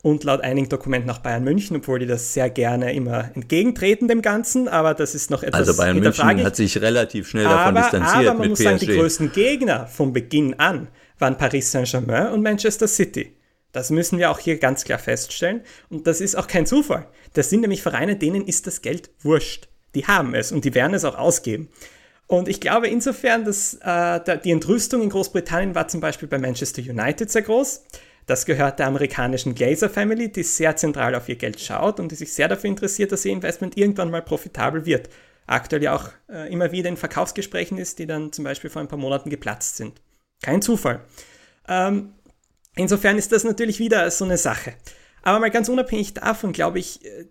und laut einigen Dokumenten auch Bayern München, obwohl die das sehr gerne immer entgegentreten dem Ganzen, aber das ist noch etwas
Also Bayern München hat sich relativ schnell davon aber, distanziert
aber man muss PSG. sagen, die größten Gegner von Beginn an waren Paris Saint-Germain und Manchester City. Das müssen wir auch hier ganz klar feststellen und das ist auch kein Zufall. Das sind nämlich Vereine, denen ist das Geld wurscht. Die haben es und die werden es auch ausgeben. Und ich glaube insofern, dass äh, die Entrüstung in Großbritannien war zum Beispiel bei Manchester United sehr groß. Das gehört der amerikanischen Glazer Family, die sehr zentral auf ihr Geld schaut und die sich sehr dafür interessiert, dass ihr Investment irgendwann mal profitabel wird. Aktuell ja auch äh, immer wieder in Verkaufsgesprächen ist, die dann zum Beispiel vor ein paar Monaten geplatzt sind. Kein Zufall. Ähm, insofern ist das natürlich wieder so eine Sache. Aber mal ganz unabhängig davon, glaube ich, äh,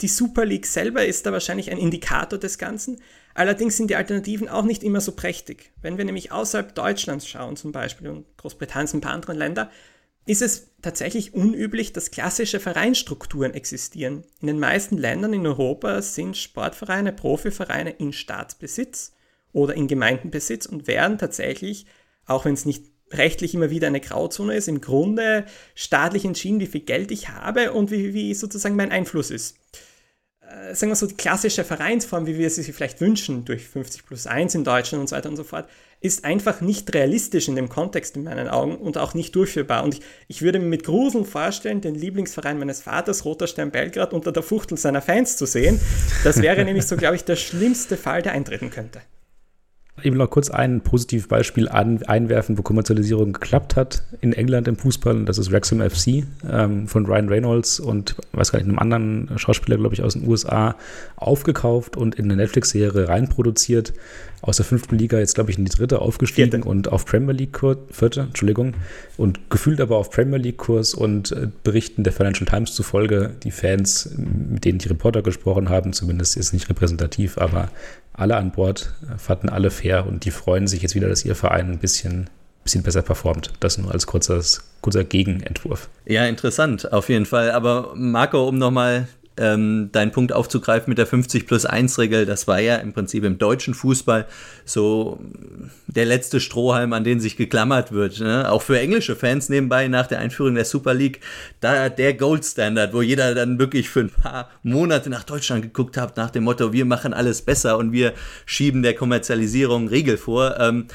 die Super League selber ist da wahrscheinlich ein Indikator des Ganzen. Allerdings sind die Alternativen auch nicht immer so prächtig. Wenn wir nämlich außerhalb Deutschlands schauen zum Beispiel und Großbritanniens und ein paar anderen Länder, ist es tatsächlich unüblich, dass klassische Vereinsstrukturen existieren. In den meisten Ländern in Europa sind Sportvereine, Profivereine in Staatsbesitz oder in Gemeindenbesitz und werden tatsächlich, auch wenn es nicht rechtlich immer wieder eine Grauzone ist, im Grunde staatlich entschieden, wie viel Geld ich habe und wie, wie sozusagen mein Einfluss ist. Äh, sagen wir so, die klassische Vereinsform, wie wir sie vielleicht wünschen, durch 50 plus 1 in Deutschland und so weiter und so fort, ist einfach nicht realistisch in dem Kontext in meinen Augen und auch nicht durchführbar. Und ich, ich würde mir mit Gruseln vorstellen, den Lieblingsverein meines Vaters, Roter Stern Belgrad, unter der Fuchtel seiner Fans zu sehen. Das wäre nämlich so, glaube ich, der schlimmste Fall, der eintreten könnte
eben noch kurz ein Positivbeispiel an, einwerfen, wo Kommerzialisierung geklappt hat in England im Fußball. Das ist Wrexham FC ähm, von Ryan Reynolds und weiß gar nicht, einem anderen Schauspieler, glaube ich, aus den USA aufgekauft und in eine Netflix-Serie reinproduziert. Aus der fünften Liga jetzt, glaube ich, in die dritte aufgestiegen Vierte. und auf Premier League-Kurs, vierte, Entschuldigung, und gefühlt aber auf Premier League-Kurs und äh, Berichten der Financial Times zufolge, die Fans, mit denen die Reporter gesprochen haben, zumindest ist nicht repräsentativ, aber alle an Bord, fanden alle fair und die freuen sich jetzt wieder, dass ihr Verein ein bisschen, bisschen besser performt. Das nur als kurzes, kurzer Gegenentwurf.
Ja, interessant, auf jeden Fall. Aber Marco, um nochmal ähm, deinen Punkt aufzugreifen mit der 50 plus 1 Regel, das war ja im Prinzip im deutschen Fußball so der letzte Strohhalm, an den sich geklammert wird. Ne? Auch für englische Fans nebenbei nach der Einführung der Super League, da der Gold Standard, wo jeder dann wirklich für ein paar Monate nach Deutschland geguckt hat, nach dem Motto, wir machen alles besser und wir schieben der Kommerzialisierung Regel vor. Ähm,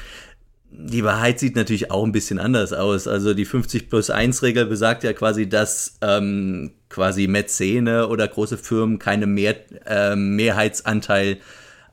die Wahrheit sieht natürlich auch ein bisschen anders aus. Also die 50 plus 1 Regel besagt ja quasi, dass ähm, quasi Mäzene oder große Firmen keine Mehr, äh, Mehrheitsanteil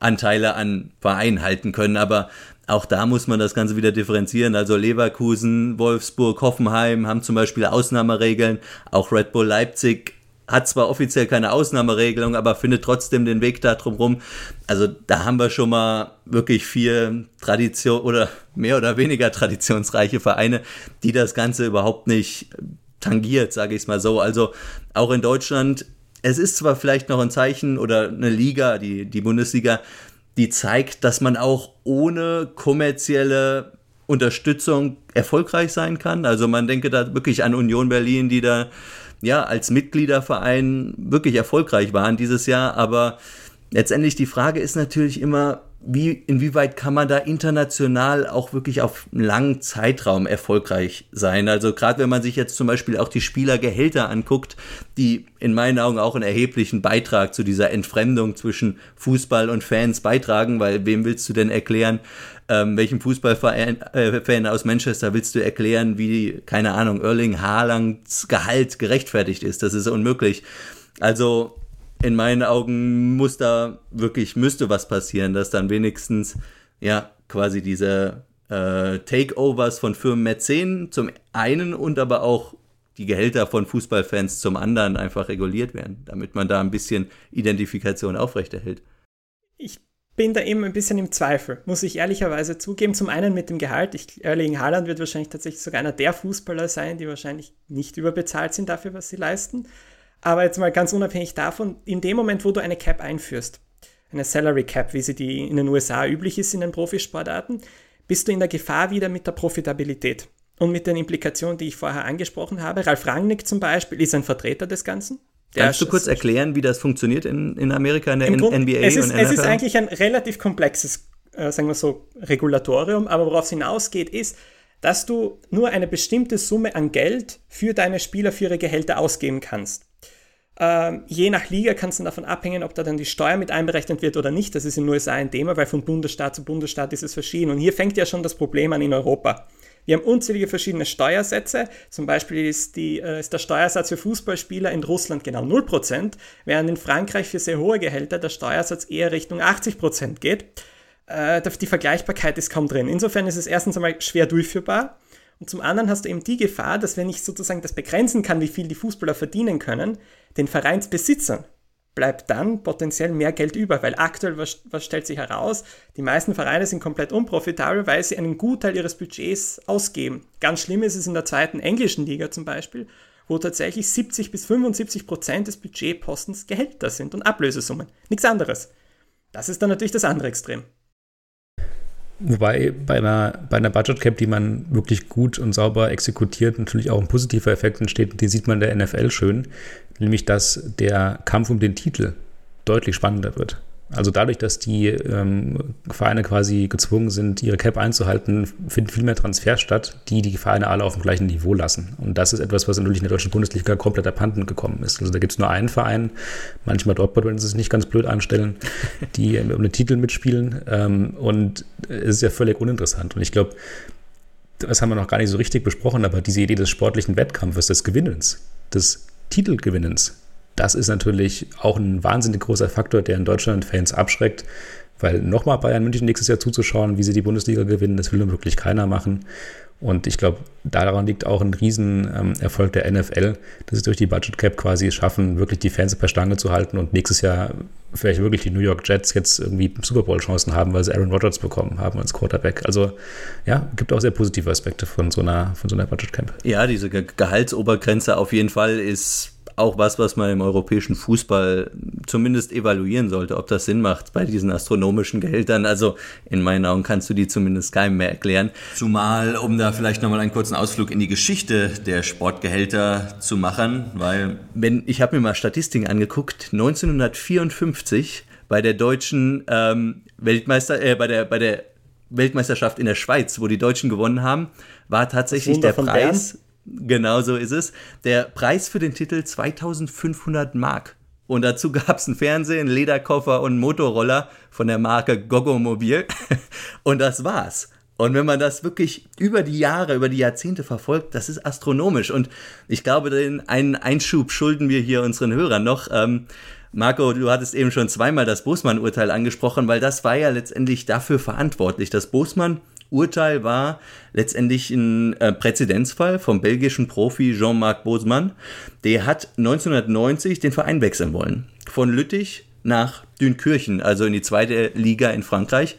Anteile an Vereinen halten können. Aber auch da muss man das Ganze wieder differenzieren. Also Leverkusen, Wolfsburg, Hoffenheim haben zum Beispiel Ausnahmeregeln. Auch Red Bull Leipzig hat zwar offiziell keine Ausnahmeregelung, aber findet trotzdem den Weg da drum rum. Also da haben wir schon mal wirklich vier Tradition oder mehr oder weniger traditionsreiche Vereine, die das Ganze überhaupt nicht tangiert, sage ich es mal so. Also auch in Deutschland, es ist zwar vielleicht noch ein Zeichen oder eine Liga, die, die Bundesliga, die zeigt, dass man auch ohne kommerzielle Unterstützung erfolgreich sein kann. Also man denke da wirklich an Union Berlin, die da ja, als Mitgliederverein wirklich erfolgreich waren dieses Jahr. Aber letztendlich die Frage ist natürlich immer, wie, inwieweit kann man da international auch wirklich auf einen langen Zeitraum erfolgreich sein? Also gerade wenn man sich jetzt zum Beispiel auch die Spielergehälter anguckt, die in meinen Augen auch einen erheblichen Beitrag zu dieser Entfremdung zwischen Fußball und Fans beitragen, weil wem willst du denn erklären, ähm, welchem Fußballfan äh, aus Manchester willst du erklären, wie, keine Ahnung, Erling Haalands Gehalt gerechtfertigt ist? Das ist unmöglich. Also in meinen Augen muss da wirklich, müsste was passieren, dass dann wenigstens, ja, quasi diese äh, Takeovers von Firmen Mäzen zum einen und aber auch die Gehälter von Fußballfans zum anderen einfach reguliert werden, damit man da ein bisschen Identifikation aufrechterhält.
Ich bin da eben ein bisschen im Zweifel, muss ich ehrlicherweise zugeben. Zum einen mit dem Gehalt. Ich, Erling Haaland wird wahrscheinlich tatsächlich sogar einer der Fußballer sein, die wahrscheinlich nicht überbezahlt sind dafür, was sie leisten. Aber jetzt mal ganz unabhängig davon, in dem Moment, wo du eine Cap einführst, eine Salary Cap, wie sie die in den USA üblich ist in den Profisportarten, bist du in der Gefahr wieder mit der Profitabilität und mit den Implikationen, die ich vorher angesprochen habe. Ralf Rangnick zum Beispiel ist ein Vertreter des Ganzen.
Kannst du kurz erklären, wie das funktioniert in, in Amerika, in der Grund, NBA
es ist, und NFL? Es ist eigentlich ein relativ komplexes, äh, sagen wir so, Regulatorium, aber worauf es hinausgeht, ist, dass du nur eine bestimmte Summe an Geld für deine Spieler, für ihre Gehälter ausgeben kannst. Ähm, je nach Liga kann es dann davon abhängen, ob da dann die Steuer mit einberechnet wird oder nicht. Das ist in den USA ein Thema, weil von Bundesstaat zu Bundesstaat ist es verschieden. Und hier fängt ja schon das Problem an in Europa. Wir haben unzählige verschiedene Steuersätze. Zum Beispiel ist, die, äh, ist der Steuersatz für Fußballspieler in Russland genau 0%, während in Frankreich für sehr hohe Gehälter der Steuersatz eher Richtung 80% geht. Äh, die Vergleichbarkeit ist kaum drin. Insofern ist es erstens einmal schwer durchführbar. Und zum anderen hast du eben die Gefahr, dass wenn ich sozusagen das begrenzen kann, wie viel die Fußballer verdienen können, den Vereinsbesitzern bleibt dann potenziell mehr Geld über, weil aktuell, was, was, stellt sich heraus, die meisten Vereine sind komplett unprofitabel, weil sie einen Gutteil ihres Budgets ausgeben. Ganz schlimm ist es in der zweiten englischen Liga zum Beispiel, wo tatsächlich 70 bis 75 Prozent des Budgetpostens Gehälter sind und Ablösesummen. Nichts anderes. Das ist dann natürlich das andere Extrem.
Wobei bei einer, bei einer Budget Cap, die man wirklich gut und sauber exekutiert, natürlich auch ein positiver Effekt entsteht. Den sieht man der NFL schön, nämlich dass der Kampf um den Titel deutlich spannender wird. Also dadurch, dass die ähm, Vereine quasi gezwungen sind, ihre Cap einzuhalten, finden viel mehr Transfers statt, die die Vereine alle auf dem gleichen Niveau lassen. Und das ist etwas, was natürlich in der deutschen Bundesliga komplett abhanden gekommen ist. Also da gibt es nur einen Verein, manchmal Dortmund, wenn sie es nicht ganz blöd anstellen, die um den Titel mitspielen. Ähm, und es ist ja völlig uninteressant. Und ich glaube, das haben wir noch gar nicht so richtig besprochen, aber diese Idee des sportlichen Wettkampfes, des Gewinnens, des Titelgewinnens, das ist natürlich auch ein wahnsinnig großer Faktor, der in Deutschland Fans abschreckt, weil nochmal Bayern München nächstes Jahr zuzuschauen, wie sie die Bundesliga gewinnen, das will nun wirklich keiner machen. Und ich glaube, daran liegt auch ein Riesenerfolg der NFL, dass sie durch die Budget Cap quasi schaffen, wirklich die Fans per Stange zu halten und nächstes Jahr vielleicht wirklich die New York Jets jetzt irgendwie Super Bowl Chancen haben, weil sie Aaron Rodgers bekommen haben als Quarterback. Also ja, gibt auch sehr positive Aspekte von so einer, von so einer Budget Cap.
Ja, diese Gehaltsobergrenze auf jeden Fall ist auch was, was man im europäischen Fußball zumindest evaluieren sollte, ob das Sinn macht bei diesen astronomischen Gehältern. Also in meinen Augen kannst du die zumindest keinem mehr erklären. Zumal, um da vielleicht nochmal einen kurzen Ausflug in die Geschichte der Sportgehälter zu machen, weil wenn ich habe mir mal Statistiken angeguckt, 1954 bei der deutschen ähm, Weltmeister, äh, bei der bei der Weltmeisterschaft in der Schweiz, wo die Deutschen gewonnen haben, war tatsächlich der Preis. Bern? Genau so ist es. Der Preis für den Titel 2500 Mark. Und dazu gab es einen Fernseher, einen Lederkoffer und einen Motorroller von der Marke Gogomobil. Und das war's. Und wenn man das wirklich über die Jahre, über die Jahrzehnte verfolgt, das ist astronomisch. Und ich glaube, den einen Einschub schulden wir hier unseren Hörern noch. Ähm, Marco, du hattest eben schon zweimal das Bosman-Urteil angesprochen, weil das war ja letztendlich dafür verantwortlich. Das Bosman Urteil war letztendlich ein äh, Präzedenzfall vom belgischen Profi Jean-Marc Bosman. Der hat 1990 den Verein wechseln wollen. Von Lüttich nach Dünkirchen, also in die zweite Liga in Frankreich.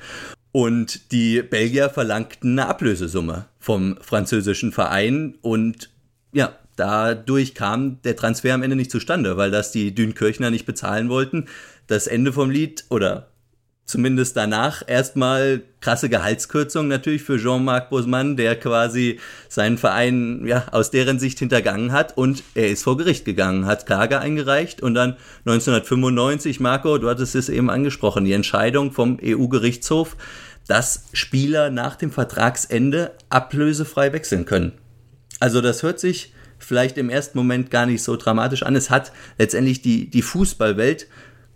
Und die Belgier verlangten eine Ablösesumme vom französischen Verein und ja, dadurch kam der Transfer am Ende nicht zustande, weil das die Dünkirchner nicht bezahlen wollten. Das Ende vom Lied oder zumindest danach erstmal krasse Gehaltskürzung natürlich für Jean-Marc Bosman, der quasi seinen Verein ja aus deren Sicht hintergangen hat und er ist vor Gericht gegangen, hat Klage eingereicht und dann 1995, Marco, du hattest es eben angesprochen, die Entscheidung vom EU-Gerichtshof, dass Spieler nach dem Vertragsende ablösefrei wechseln können. Also das hört sich vielleicht im ersten Moment gar nicht so dramatisch an. Es hat letztendlich die, die Fußballwelt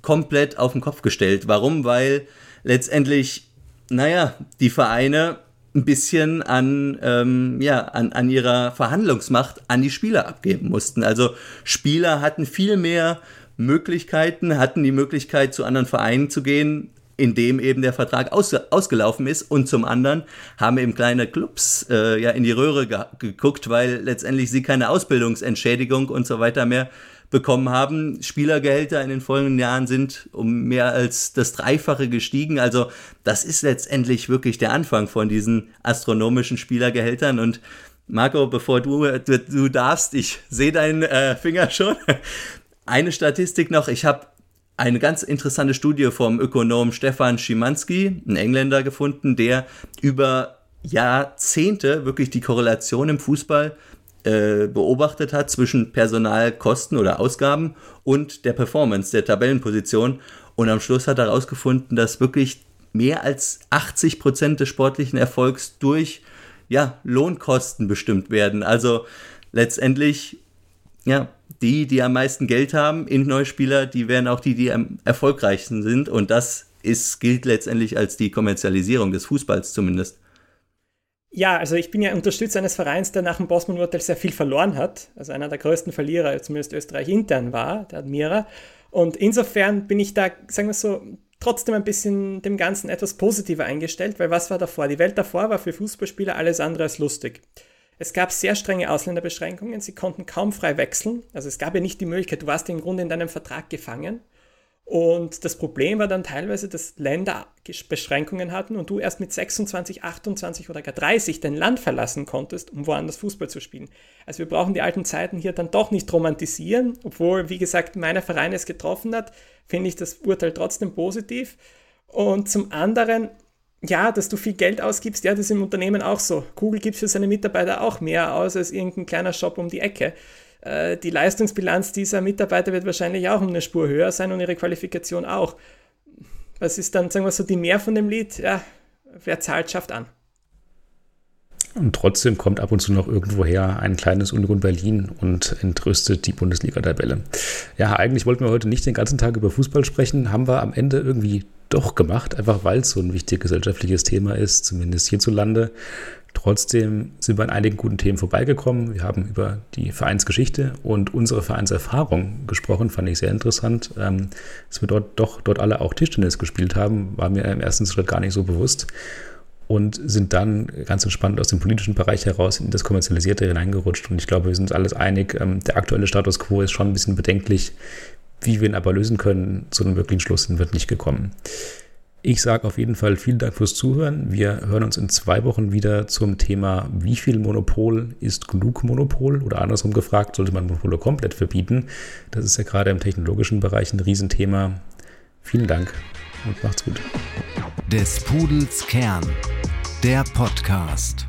komplett auf den Kopf gestellt. Warum? Weil letztendlich, naja, die Vereine ein bisschen an, ähm, ja, an, an ihrer Verhandlungsmacht an die Spieler abgeben mussten. Also Spieler hatten viel mehr Möglichkeiten, hatten die Möglichkeit, zu anderen Vereinen zu gehen, in dem eben der Vertrag aus, ausgelaufen ist. Und zum anderen haben eben kleine Clubs äh, ja in die Röhre ge geguckt, weil letztendlich sie keine Ausbildungsentschädigung und so weiter mehr bekommen haben. Spielergehälter in den folgenden Jahren sind um mehr als das Dreifache gestiegen. Also das ist letztendlich wirklich der Anfang von diesen astronomischen Spielergehältern. Und Marco, bevor du, du, du darfst, ich sehe deinen äh, Finger schon. Eine Statistik noch, ich habe eine ganz interessante Studie vom Ökonom Stefan Schimanski, ein Engländer, gefunden, der über Jahrzehnte wirklich die Korrelation im Fußball äh, beobachtet hat zwischen Personalkosten oder Ausgaben und der Performance, der Tabellenposition. Und am Schluss hat er herausgefunden, dass wirklich mehr als 80 Prozent des sportlichen Erfolgs durch ja, Lohnkosten bestimmt werden. Also letztendlich, ja, die, die am meisten Geld haben in Neuspieler, die werden auch die, die am erfolgreichsten sind. Und das ist, gilt letztendlich als die Kommerzialisierung des Fußballs zumindest.
Ja, also ich bin ja Unterstützer eines Vereins, der nach dem Bosman-Urteil sehr viel verloren hat. Also einer der größten Verlierer, zumindest Österreich intern war, der Admira. Und insofern bin ich da, sagen wir so, trotzdem ein bisschen dem Ganzen etwas positiver eingestellt, weil was war davor? Die Welt davor war für Fußballspieler alles andere als lustig. Es gab sehr strenge Ausländerbeschränkungen, sie konnten kaum frei wechseln. Also es gab ja nicht die Möglichkeit, du warst im Grunde in deinem Vertrag gefangen. Und das Problem war dann teilweise, dass Länder Beschränkungen hatten und du erst mit 26, 28 oder gar 30 dein Land verlassen konntest, um woanders Fußball zu spielen. Also wir brauchen die alten Zeiten hier dann doch nicht romantisieren, obwohl, wie gesagt, meiner Verein es getroffen hat, finde ich das Urteil trotzdem positiv. Und zum anderen ja, dass du viel Geld ausgibst, ja, das ist im Unternehmen auch so. Google gibt für seine Mitarbeiter auch mehr aus als irgendein kleiner Shop um die Ecke. Äh, die Leistungsbilanz dieser Mitarbeiter wird wahrscheinlich auch um eine Spur höher sein und ihre Qualifikation auch. Was ist dann, sagen wir so, die Mehr von dem Lied? Ja, wer zahlt, schafft an.
Und trotzdem kommt ab und zu noch irgendwoher ein kleines Union Berlin und entrüstet die Bundesliga-Tabelle. Ja, eigentlich wollten wir heute nicht den ganzen Tag über Fußball sprechen, haben wir am Ende irgendwie doch gemacht, einfach weil es so ein wichtiges gesellschaftliches Thema ist, zumindest hierzulande. Trotzdem sind wir an einigen guten Themen vorbeigekommen. Wir haben über die Vereinsgeschichte und unsere Vereinserfahrung gesprochen, fand ich sehr interessant. Ähm, dass wir dort doch dort alle auch Tischtennis gespielt haben, war mir im ersten Schritt gar nicht so bewusst und sind dann ganz entspannt aus dem politischen Bereich heraus in das Kommerzialisierte hineingerutscht. Und ich glaube, wir sind uns alles einig, ähm, der aktuelle Status quo ist schon ein bisschen bedenklich. Wie wir ihn aber lösen können, zu einem wirklichen Schluss wird nicht gekommen. Ich sage auf jeden Fall vielen Dank fürs Zuhören. Wir hören uns in zwei Wochen wieder zum Thema, wie viel Monopol ist genug Monopol? Oder andersrum gefragt, sollte man Monopole komplett verbieten? Das ist ja gerade im technologischen Bereich ein Riesenthema. Vielen Dank und macht's gut.
Des Pudels Kern, der Podcast.